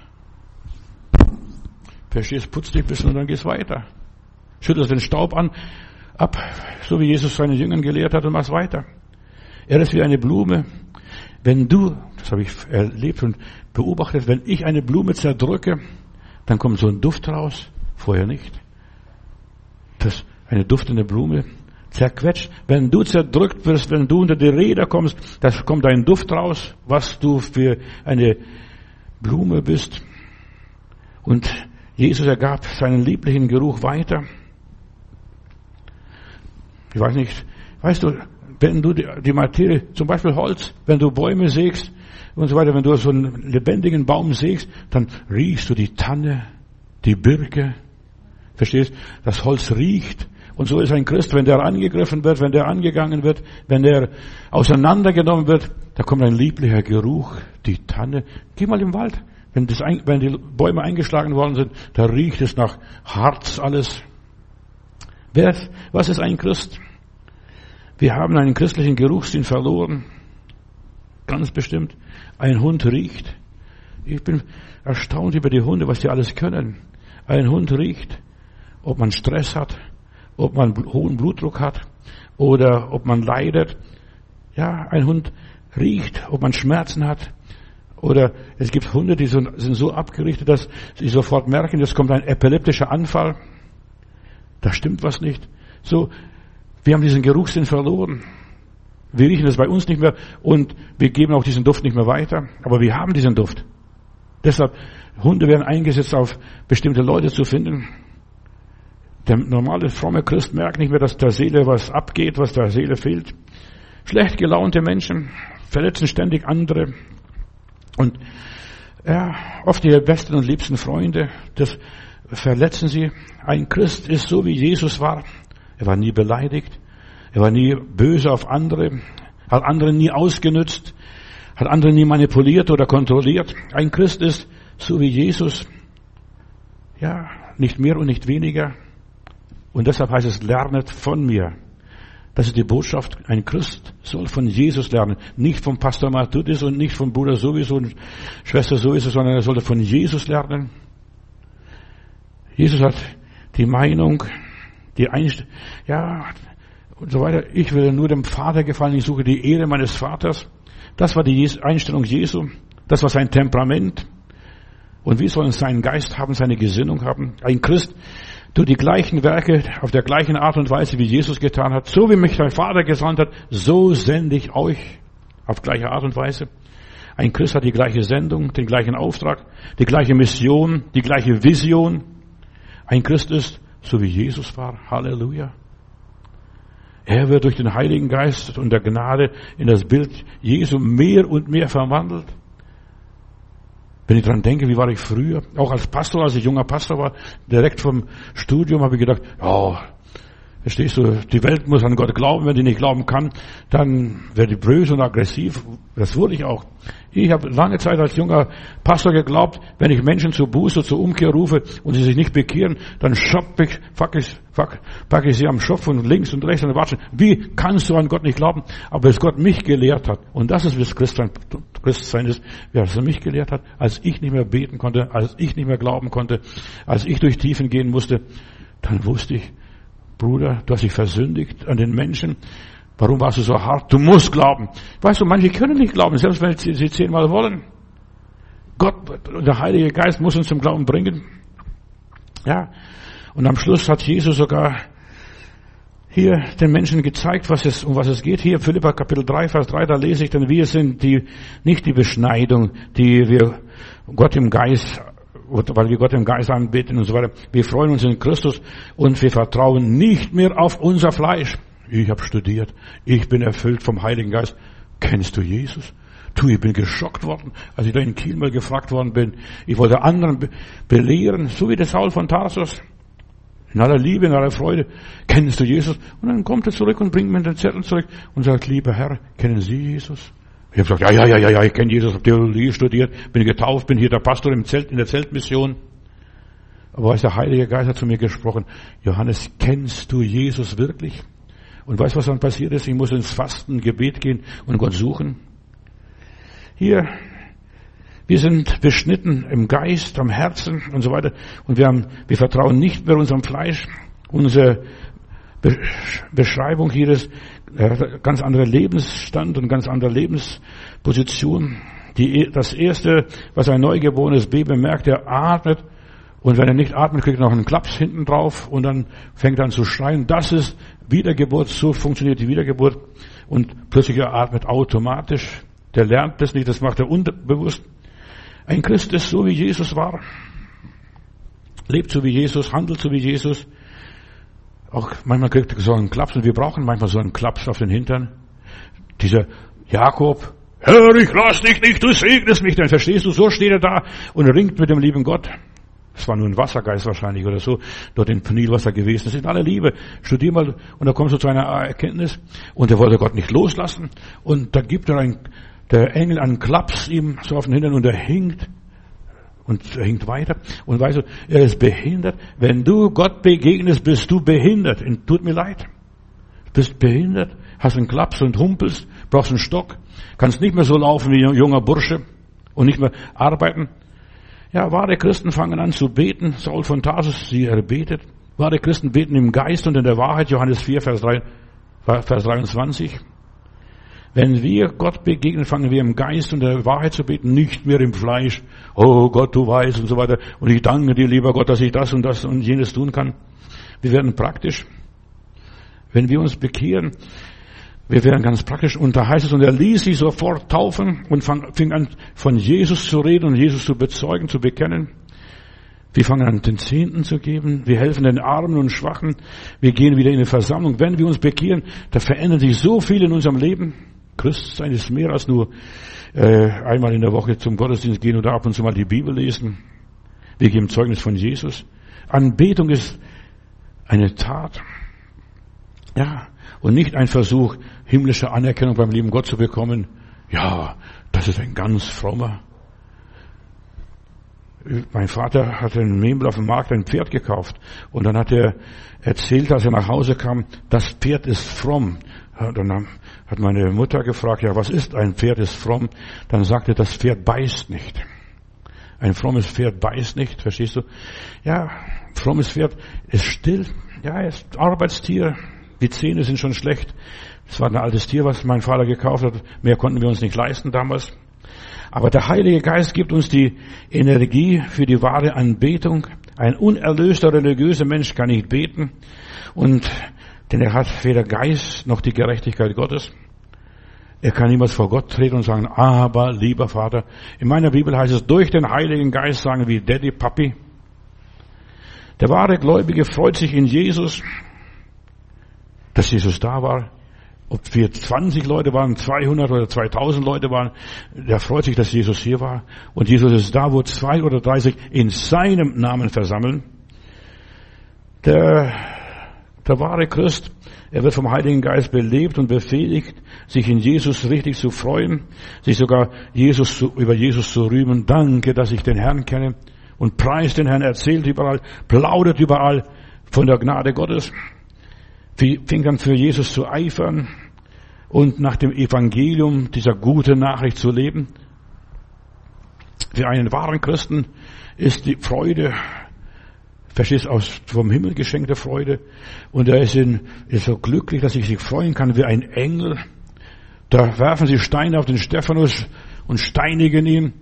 Verstehst, putz dich ein bisschen und dann gehst weiter. Schüttelst den Staub an, ab, so wie Jesus seine Jüngern gelehrt hat und machst weiter. Er ist wie eine Blume, wenn du, das habe ich erlebt und beobachtet, wenn ich eine Blume zerdrücke, dann kommt so ein Duft raus, vorher nicht. Das, eine duftende Blume zerquetscht. Wenn du zerdrückt wirst, wenn du unter die Räder kommst, da kommt ein Duft raus, was du für eine Blume bist. Und Jesus ergab seinen lieblichen Geruch weiter. Ich weiß nicht, weißt du, wenn du die Materie, zum Beispiel Holz, wenn du Bäume sägst und so weiter, wenn du so einen lebendigen Baum sägst, dann riechst du die Tanne, die Birke. Verstehst? Das Holz riecht. Und so ist ein Christ, wenn der angegriffen wird, wenn der angegangen wird, wenn der auseinandergenommen wird, da kommt ein lieblicher Geruch, die Tanne. Geh mal im Wald. Wenn, das, wenn die Bäume eingeschlagen worden sind, da riecht es nach Harz alles. Wer, was ist ein Christ? Wir haben einen christlichen Geruchssinn verloren. Ganz bestimmt. Ein Hund riecht. Ich bin erstaunt über die Hunde, was die alles können. Ein Hund riecht, ob man Stress hat, ob man hohen Blutdruck hat oder ob man leidet. Ja, ein Hund riecht, ob man Schmerzen hat. Oder es gibt Hunde, die sind so abgerichtet, dass sie sofort merken, jetzt kommt ein epileptischer Anfall. Da stimmt was nicht. So, wir haben diesen Geruchssinn verloren. Wir riechen es bei uns nicht mehr und wir geben auch diesen Duft nicht mehr weiter. Aber wir haben diesen Duft. Deshalb, Hunde werden eingesetzt, auf bestimmte Leute zu finden. Der normale fromme Christ merkt nicht mehr, dass der Seele was abgeht, was der Seele fehlt. Schlecht gelaunte Menschen verletzen ständig andere. Und Ja, oft die besten und liebsten Freunde, das verletzen sie. Ein Christ ist so, wie Jesus war. Er war nie beleidigt. Er war nie böse auf andere. Hat andere nie ausgenützt. Hat andere nie manipuliert oder kontrolliert. Ein Christ ist so wie Jesus. Ja, nicht mehr und nicht weniger. Und deshalb heißt es, lernet von mir. Das ist die Botschaft. Ein Christ soll von Jesus lernen. Nicht vom Pastor Matudis und nicht vom Bruder sowieso und Schwester sowieso, sondern er sollte von Jesus lernen. Jesus hat die Meinung, die Einstellung, ja, und so weiter. Ich will nur dem Vater gefallen. Ich suche die Ehre meines Vaters. Das war die Einstellung Jesu. Das war sein Temperament. Und wir sollen seinen Geist haben, seine Gesinnung haben. Ein Christ tut die gleichen Werke auf der gleichen Art und Weise, wie Jesus getan hat. So wie mich der Vater gesandt hat, so sende ich euch auf gleiche Art und Weise. Ein Christ hat die gleiche Sendung, den gleichen Auftrag, die gleiche Mission, die gleiche Vision. Ein Christ ist so wie Jesus war. Halleluja. Er wird durch den Heiligen Geist und der Gnade in das Bild Jesu mehr und mehr verwandelt. Wenn ich dran denke, wie war ich früher, auch als Pastor, als ich junger Pastor war, direkt vom Studium habe ich gedacht, ja, verstehst du, die Welt muss an Gott glauben, wenn die nicht glauben kann, dann werde ich böse und aggressiv. Das wurde ich auch. Ich habe lange Zeit als junger Pastor geglaubt, wenn ich Menschen zur Buße, zur Umkehr rufe und sie sich nicht bekehren, dann schopp ich, fuck ich, fuck, packe ich sie am Schopf und links und rechts und watschen. Wie kannst du an Gott nicht glauben? Aber es Gott mich gelehrt hat, und das ist, was Christsein, Christsein ist, ja, dass er mich gelehrt hat, als ich nicht mehr beten konnte, als ich nicht mehr glauben konnte, als ich durch Tiefen gehen musste, dann wusste ich, Bruder, du hast dich versündigt an den Menschen. Warum warst du so hart? Du musst glauben. Weißt du, manche können nicht glauben, selbst wenn sie, sie zehnmal wollen. Gott, der Heilige Geist muss uns zum Glauben bringen. Ja. Und am Schluss hat Jesus sogar hier den Menschen gezeigt, was es, um was es geht. Hier Philippa Kapitel 3, Vers 3, da lese ich, denn wir sind die, nicht die Beschneidung, die wir Gott im Geist weil wir Gott im Geist anbeten und so weiter. Wir freuen uns in Christus und wir vertrauen nicht mehr auf unser Fleisch. Ich habe studiert. Ich bin erfüllt vom Heiligen Geist. Kennst du Jesus? Du, ich bin geschockt worden, als ich da in Kiel mal gefragt worden bin. Ich wollte anderen belehren, so wie der Saul von Tarsus. In aller Liebe, in aller Freude. Kennst du Jesus? Und dann kommt er zurück und bringt mir den Zettel zurück und sagt, lieber Herr, kennen Sie Jesus? Ich habe gesagt, ja, ja, ja, ja, ja, ich kenne Jesus, habe Theologie studiert, bin getauft, bin hier der Pastor im Zelt, in der Zeltmission. Aber weißt der Heilige Geist hat zu mir gesprochen, Johannes, kennst du Jesus wirklich? Und weißt was dann passiert ist? Ich muss ins Fasten, Gebet gehen und Gott suchen. Hier, wir sind beschnitten im Geist, am Herzen und so weiter. Und wir haben, wir vertrauen nicht mehr unserem Fleisch. Unsere Beschreibung hier ist, er hat ganz anderer Lebensstand und ganz andere Lebensposition. Die, das erste, was ein neugeborenes Baby merkt, er atmet und wenn er nicht atmet, kriegt er noch einen Klaps hinten drauf und dann fängt er an zu schreien. Das ist Wiedergeburt, so funktioniert die Wiedergeburt und plötzlich er atmet automatisch. Der lernt das nicht, das macht er unbewusst. Ein Christ ist so, wie Jesus war. Lebt so wie Jesus, handelt so wie Jesus. Auch manchmal kriegt er so einen Klaps und wir brauchen manchmal so einen Klaps auf den Hintern. Dieser Jakob, Herr, ich lass dich nicht, du segnest mich, dann verstehst du, so steht er da und ringt mit dem lieben Gott. Es war nur ein Wassergeist wahrscheinlich oder so, dort in Nilwasser gewesen. Das ist alle Liebe. Studier mal und da kommst du zu einer Erkenntnis und er wollte Gott nicht loslassen und da gibt er ein, der Engel einen Klaps ihm so auf den Hintern und er hinkt und hinkt weiter. Und weißt du, er ist behindert. Wenn du Gott begegnest, bist du behindert. Und tut mir leid. Bist behindert, hast einen Klaps und humpelst, brauchst einen Stock, kannst nicht mehr so laufen wie ein junger Bursche und nicht mehr arbeiten. Ja, wahre Christen fangen an zu beten. Saul von Tarsus, sie erbetet. Wahre Christen beten im Geist und in der Wahrheit. Johannes 4, Vers, 3, Vers 23. Wenn wir Gott begegnen, fangen wir im Geist und der Wahrheit zu beten, nicht mehr im Fleisch. Oh Gott, du weißt und so weiter. Und ich danke dir, lieber Gott, dass ich das und das und jenes tun kann. Wir werden praktisch. Wenn wir uns bekehren, wir werden ganz praktisch. Und da heißt es, und er ließ sich sofort taufen und fing an, von Jesus zu reden und Jesus zu bezeugen, zu bekennen. Wir fangen an, den Zehnten zu geben. Wir helfen den Armen und Schwachen. Wir gehen wieder in die Versammlung. Wenn wir uns bekehren, da verändert sich so viel in unserem Leben. Christsein ist mehr als nur äh, einmal in der Woche zum Gottesdienst gehen oder ab und zu mal die Bibel lesen. Wir geben Zeugnis von Jesus. Anbetung ist eine Tat. Ja, und nicht ein Versuch, himmlische Anerkennung beim lieben Gott zu bekommen. Ja, das ist ein ganz frommer. Mein Vater hatte in Memel auf dem Markt ein Pferd gekauft und dann hat er erzählt, als er nach Hause kam, das Pferd ist fromm. Dann hat meine Mutter gefragt, ja, was ist ein Pferd ist fromm? Dann sagte, das Pferd beißt nicht. Ein frommes Pferd beißt nicht, verstehst du? Ja, frommes Pferd ist still. Ja, ist Arbeitstier. Die Zähne sind schon schlecht. Es war ein altes Tier, was mein Vater gekauft hat. Mehr konnten wir uns nicht leisten damals. Aber der Heilige Geist gibt uns die Energie für die wahre Anbetung. Ein unerlöster religiöser Mensch kann nicht beten. Und, denn er hat weder Geist noch die Gerechtigkeit Gottes. Er kann niemals vor Gott treten und sagen, aber lieber Vater. In meiner Bibel heißt es, durch den Heiligen Geist sagen wir Daddy, Papi. Der wahre Gläubige freut sich in Jesus, dass Jesus da war. Ob wir 20 Leute waren, 200 oder 2000 Leute waren, der freut sich, dass Jesus hier war. Und Jesus ist da, wo zwei oder drei sich in seinem Namen versammeln. Der, der wahre Christ, er wird vom Heiligen Geist belebt und befähigt, sich in Jesus richtig zu freuen, sich sogar Jesus zu, über Jesus zu rühmen. Danke, dass ich den Herrn kenne und preist den Herrn, erzählt überall, plaudert überall von der Gnade Gottes fing an für Jesus zu eifern und nach dem Evangelium dieser guten Nachricht zu leben. Für einen wahren Christen ist die Freude, verstehst aus vom Himmel geschenkte Freude. Und er ist, in, ist so glücklich, dass ich sich freuen kann wie ein Engel. Da werfen sie Steine auf den Stephanus und steinigen ihn.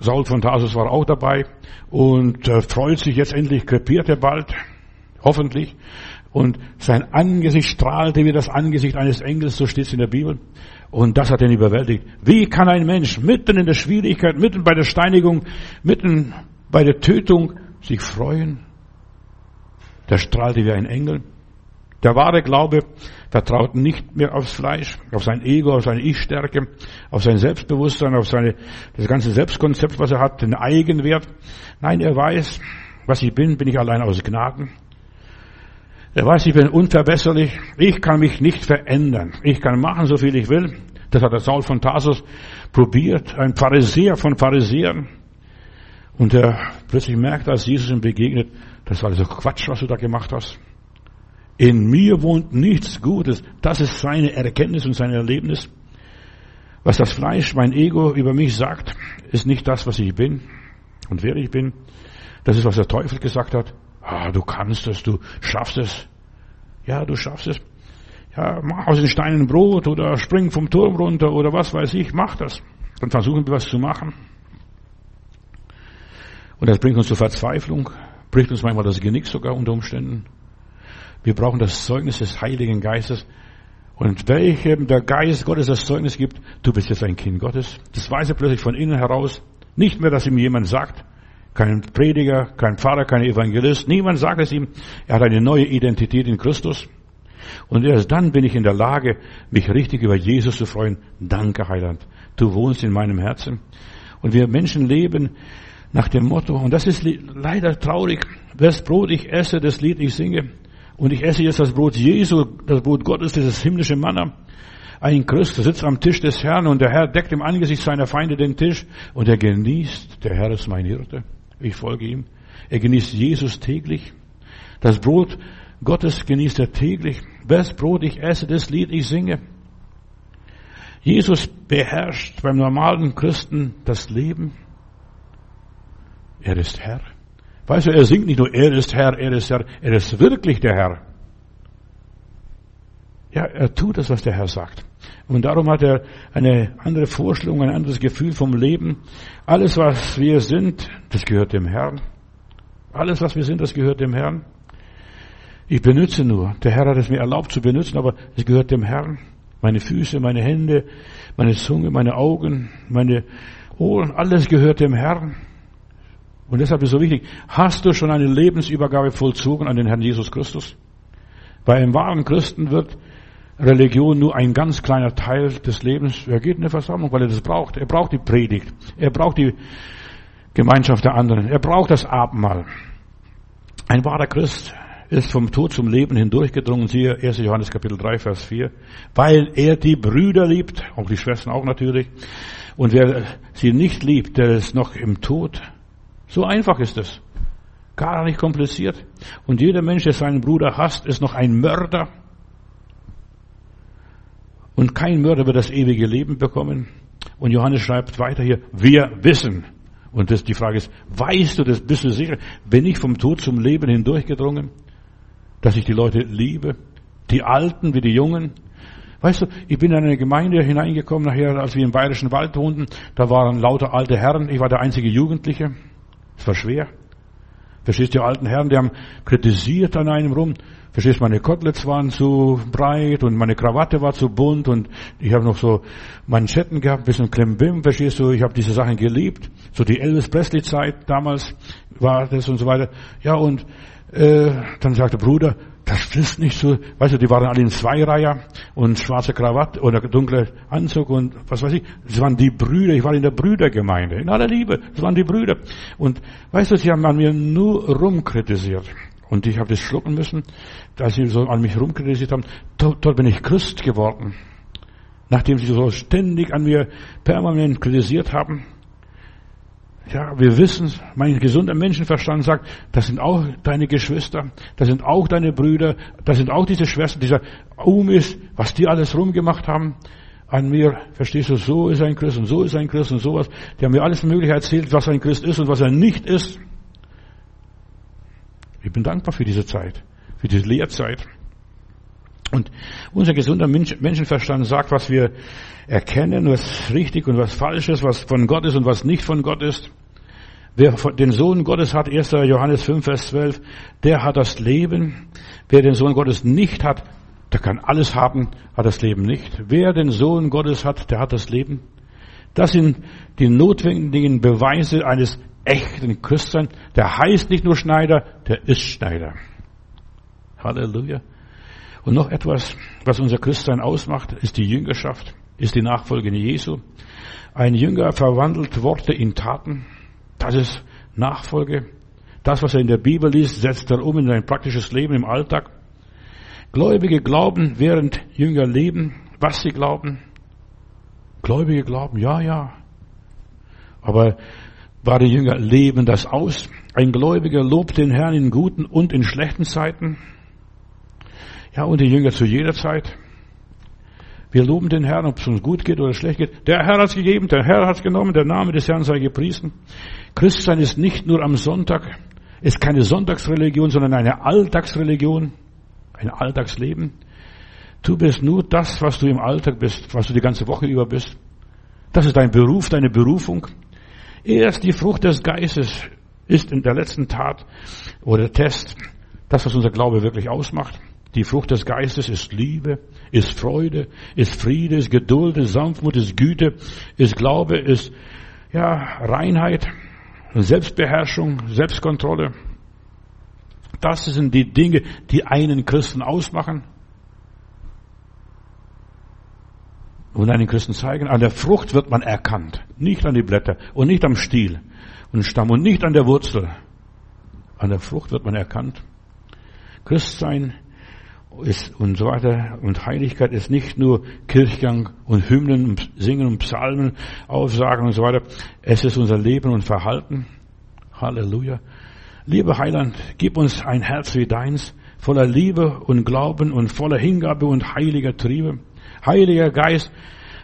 Saul von Tarsus war auch dabei und äh, freut sich jetzt endlich, krepiert er bald, hoffentlich und sein Angesicht strahlte wie das Angesicht eines Engels, so steht es in der Bibel. Und das hat ihn überwältigt. Wie kann ein Mensch mitten in der Schwierigkeit, mitten bei der Steinigung, mitten bei der Tötung sich freuen? Der strahlte wie ein Engel. Der wahre Glaube vertraut nicht mehr aufs Fleisch, auf sein Ego, auf seine Ich-Stärke, auf sein Selbstbewusstsein, auf seine, das ganze Selbstkonzept, was er hat, den Eigenwert. Nein, er weiß, was ich bin, bin ich allein aus Gnaden. Er weiß, ich bin unverbesserlich. Ich kann mich nicht verändern. Ich kann machen, so viel ich will. Das hat der Saul von Tarsus probiert. Ein Pharisäer von Pharisäern. Und er plötzlich merkt, als Jesus ihm begegnet, das war also Quatsch, was du da gemacht hast. In mir wohnt nichts Gutes. Das ist seine Erkenntnis und sein Erlebnis. Was das Fleisch, mein Ego über mich sagt, ist nicht das, was ich bin und wer ich bin. Das ist, was der Teufel gesagt hat. Ah, du kannst es, du schaffst es. Ja, du schaffst es. Ja, mach aus den Steinen Brot oder spring vom Turm runter oder was weiß ich, mach das. Dann versuchen wir was zu machen. Und das bringt uns zur Verzweiflung, bricht uns manchmal das Genick sogar unter Umständen. Wir brauchen das Zeugnis des Heiligen Geistes. Und welchem der Geist Gottes das Zeugnis gibt, du bist jetzt ein Kind Gottes. Das weiß er plötzlich von innen heraus. Nicht mehr, dass ihm jemand sagt, kein Prediger, kein Pfarrer, kein Evangelist. Niemand sagt es ihm. Er hat eine neue Identität in Christus. Und erst dann bin ich in der Lage, mich richtig über Jesus zu freuen. Danke, Heiland. Du wohnst in meinem Herzen. Und wir Menschen leben nach dem Motto, und das ist leider traurig, das Brot ich esse, das Lied ich singe. Und ich esse jetzt das Brot Jesu, das Brot Gottes, dieses himmlische Manna. Ein Christ sitzt am Tisch des Herrn und der Herr deckt im Angesicht seiner Feinde den Tisch und er genießt, der Herr ist mein Hirte. Ich folge ihm. Er genießt Jesus täglich. Das Brot Gottes genießt er täglich. Das Brot ich esse, das Lied ich singe. Jesus beherrscht beim normalen Christen das Leben. Er ist Herr. Weißt du, er singt nicht nur, er ist Herr, er ist Herr, er ist wirklich der Herr. Ja, er tut das, was der Herr sagt. Und darum hat er eine andere Vorstellung, ein anderes Gefühl vom Leben. Alles, was wir sind, das gehört dem Herrn. Alles, was wir sind, das gehört dem Herrn. Ich benütze nur. Der Herr hat es mir erlaubt zu benutzen, aber es gehört dem Herrn. Meine Füße, meine Hände, meine Zunge, meine Augen, meine Ohren, alles gehört dem Herrn. Und deshalb ist es so wichtig, hast du schon eine Lebensübergabe vollzogen an den Herrn Jesus Christus? Bei einem wahren Christen wird Religion nur ein ganz kleiner Teil des Lebens. Er geht in eine Versammlung, weil er das braucht. Er braucht die Predigt. Er braucht die Gemeinschaft der anderen. Er braucht das Abendmahl. Ein wahrer Christ ist vom Tod zum Leben hindurchgedrungen, siehe 1. Johannes Kapitel 3, Vers 4, weil er die Brüder liebt, auch die Schwestern auch natürlich. Und wer sie nicht liebt, der ist noch im Tod. So einfach ist es. Gar nicht kompliziert. Und jeder Mensch, der seinen Bruder hasst, ist noch ein Mörder. Und kein Mörder wird das ewige Leben bekommen. Und Johannes schreibt weiter hier, wir wissen. Und das, die Frage ist, weißt du das, bist du sicher? Bin ich vom Tod zum Leben hindurchgedrungen? Dass ich die Leute liebe? Die Alten wie die Jungen? Weißt du, ich bin in eine Gemeinde hineingekommen, nachher, als wir im Bayerischen Wald wohnten, da waren lauter alte Herren, ich war der einzige Jugendliche. Es war schwer. Verstehst du, die alten Herren, die haben kritisiert an einem rum. Verstehst du, meine Koteletts waren zu breit und meine Krawatte war zu bunt und ich habe noch so Manschetten gehabt, bisschen Klimbim, verstehst du, ich habe diese Sachen geliebt. So die Elvis Presley Zeit damals war das und so weiter. Ja, und äh, dann sagte Bruder, das ist nicht so, weißt du, die waren alle in Zweireiher und schwarze Krawatte oder dunkle Anzug und was weiß ich. Das waren die Brüder, ich war in der Brüdergemeinde, in aller Liebe, das waren die Brüder. Und weißt du, sie haben an mir nur rumkritisiert. Und ich habe das schlucken müssen, als sie so an mich rumkritisiert haben. Dort, dort bin ich Christ geworden. Nachdem sie so ständig an mir permanent kritisiert haben. Ja, wir wissen, mein gesunder Menschenverstand sagt, das sind auch deine Geschwister, das sind auch deine Brüder, das sind auch diese Schwestern, dieser Umis, was die alles rumgemacht haben an mir, verstehst du, so ist ein Christ und so ist ein Christ und sowas. Die haben mir alles Mögliche erzählt, was ein Christ ist und was er nicht ist. Ich bin dankbar für diese Zeit, für diese Lehrzeit. Und unser gesunder Menschenverstand sagt, was wir erkennen, was richtig und was falsch ist, was von Gott ist und was nicht von Gott ist. Wer den Sohn Gottes hat, 1. Johannes 5, Vers 12, der hat das Leben. Wer den Sohn Gottes nicht hat, der kann alles haben, hat das Leben nicht. Wer den Sohn Gottes hat, der hat das Leben. Das sind die notwendigen Beweise eines echten Christen, der heißt nicht nur Schneider, der ist Schneider. Halleluja. Und noch etwas, was unser Christsein ausmacht, ist die Jüngerschaft, ist die Nachfolge Jesu. Ein Jünger verwandelt Worte in Taten. Das ist Nachfolge. Das, was er in der Bibel liest, setzt er um in sein praktisches Leben im Alltag. Gläubige glauben, während Jünger leben, was sie glauben. Gläubige glauben, ja, ja. Aber Wahre Jünger leben das aus. Ein Gläubiger lobt den Herrn in guten und in schlechten Zeiten. Ja, und die Jünger zu jeder Zeit. Wir loben den Herrn, ob es uns gut geht oder schlecht geht. Der Herr hat es gegeben, der Herr hat es genommen, der Name des Herrn sei gepriesen. Christsein ist nicht nur am Sonntag, ist keine Sonntagsreligion, sondern eine Alltagsreligion, ein Alltagsleben. Du bist nur das, was du im Alltag bist, was du die ganze Woche über bist. Das ist dein Beruf, deine Berufung. Erst die Frucht des Geistes ist in der letzten Tat oder Test das, was unser Glaube wirklich ausmacht. Die Frucht des Geistes ist Liebe, ist Freude, ist Friede, ist Geduld, ist Sanftmut, ist Güte, ist Glaube, ist ja Reinheit, Selbstbeherrschung, Selbstkontrolle. Das sind die Dinge, die einen Christen ausmachen. und einen Christen zeigen. An der Frucht wird man erkannt, nicht an die Blätter und nicht am Stiel und Stamm und nicht an der Wurzel. An der Frucht wird man erkannt. Christsein ist und so weiter und Heiligkeit ist nicht nur Kirchgang und Hymnen und Singen und Psalmen, Aufsagen und so weiter. Es ist unser Leben und Verhalten. Halleluja. Lieber Heiland, gib uns ein Herz wie deins, voller Liebe und Glauben und voller Hingabe und heiliger Triebe. Heiliger Geist,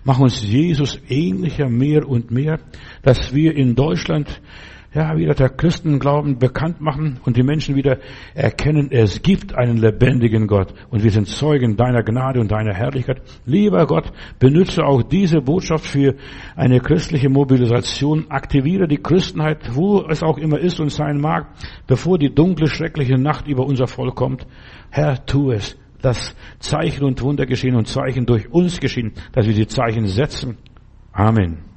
mach uns Jesus ähnlicher mehr und mehr, dass wir in Deutschland ja, wieder der Christenglauben bekannt machen und die Menschen wieder erkennen, es gibt einen lebendigen Gott und wir sind Zeugen deiner Gnade und deiner Herrlichkeit. Lieber Gott, benütze auch diese Botschaft für eine christliche Mobilisation. Aktiviere die Christenheit, wo es auch immer ist und sein mag, bevor die dunkle, schreckliche Nacht über unser Volk kommt. Herr, tu es dass Zeichen und Wunder geschehen und Zeichen durch uns geschehen, dass wir die Zeichen setzen. Amen.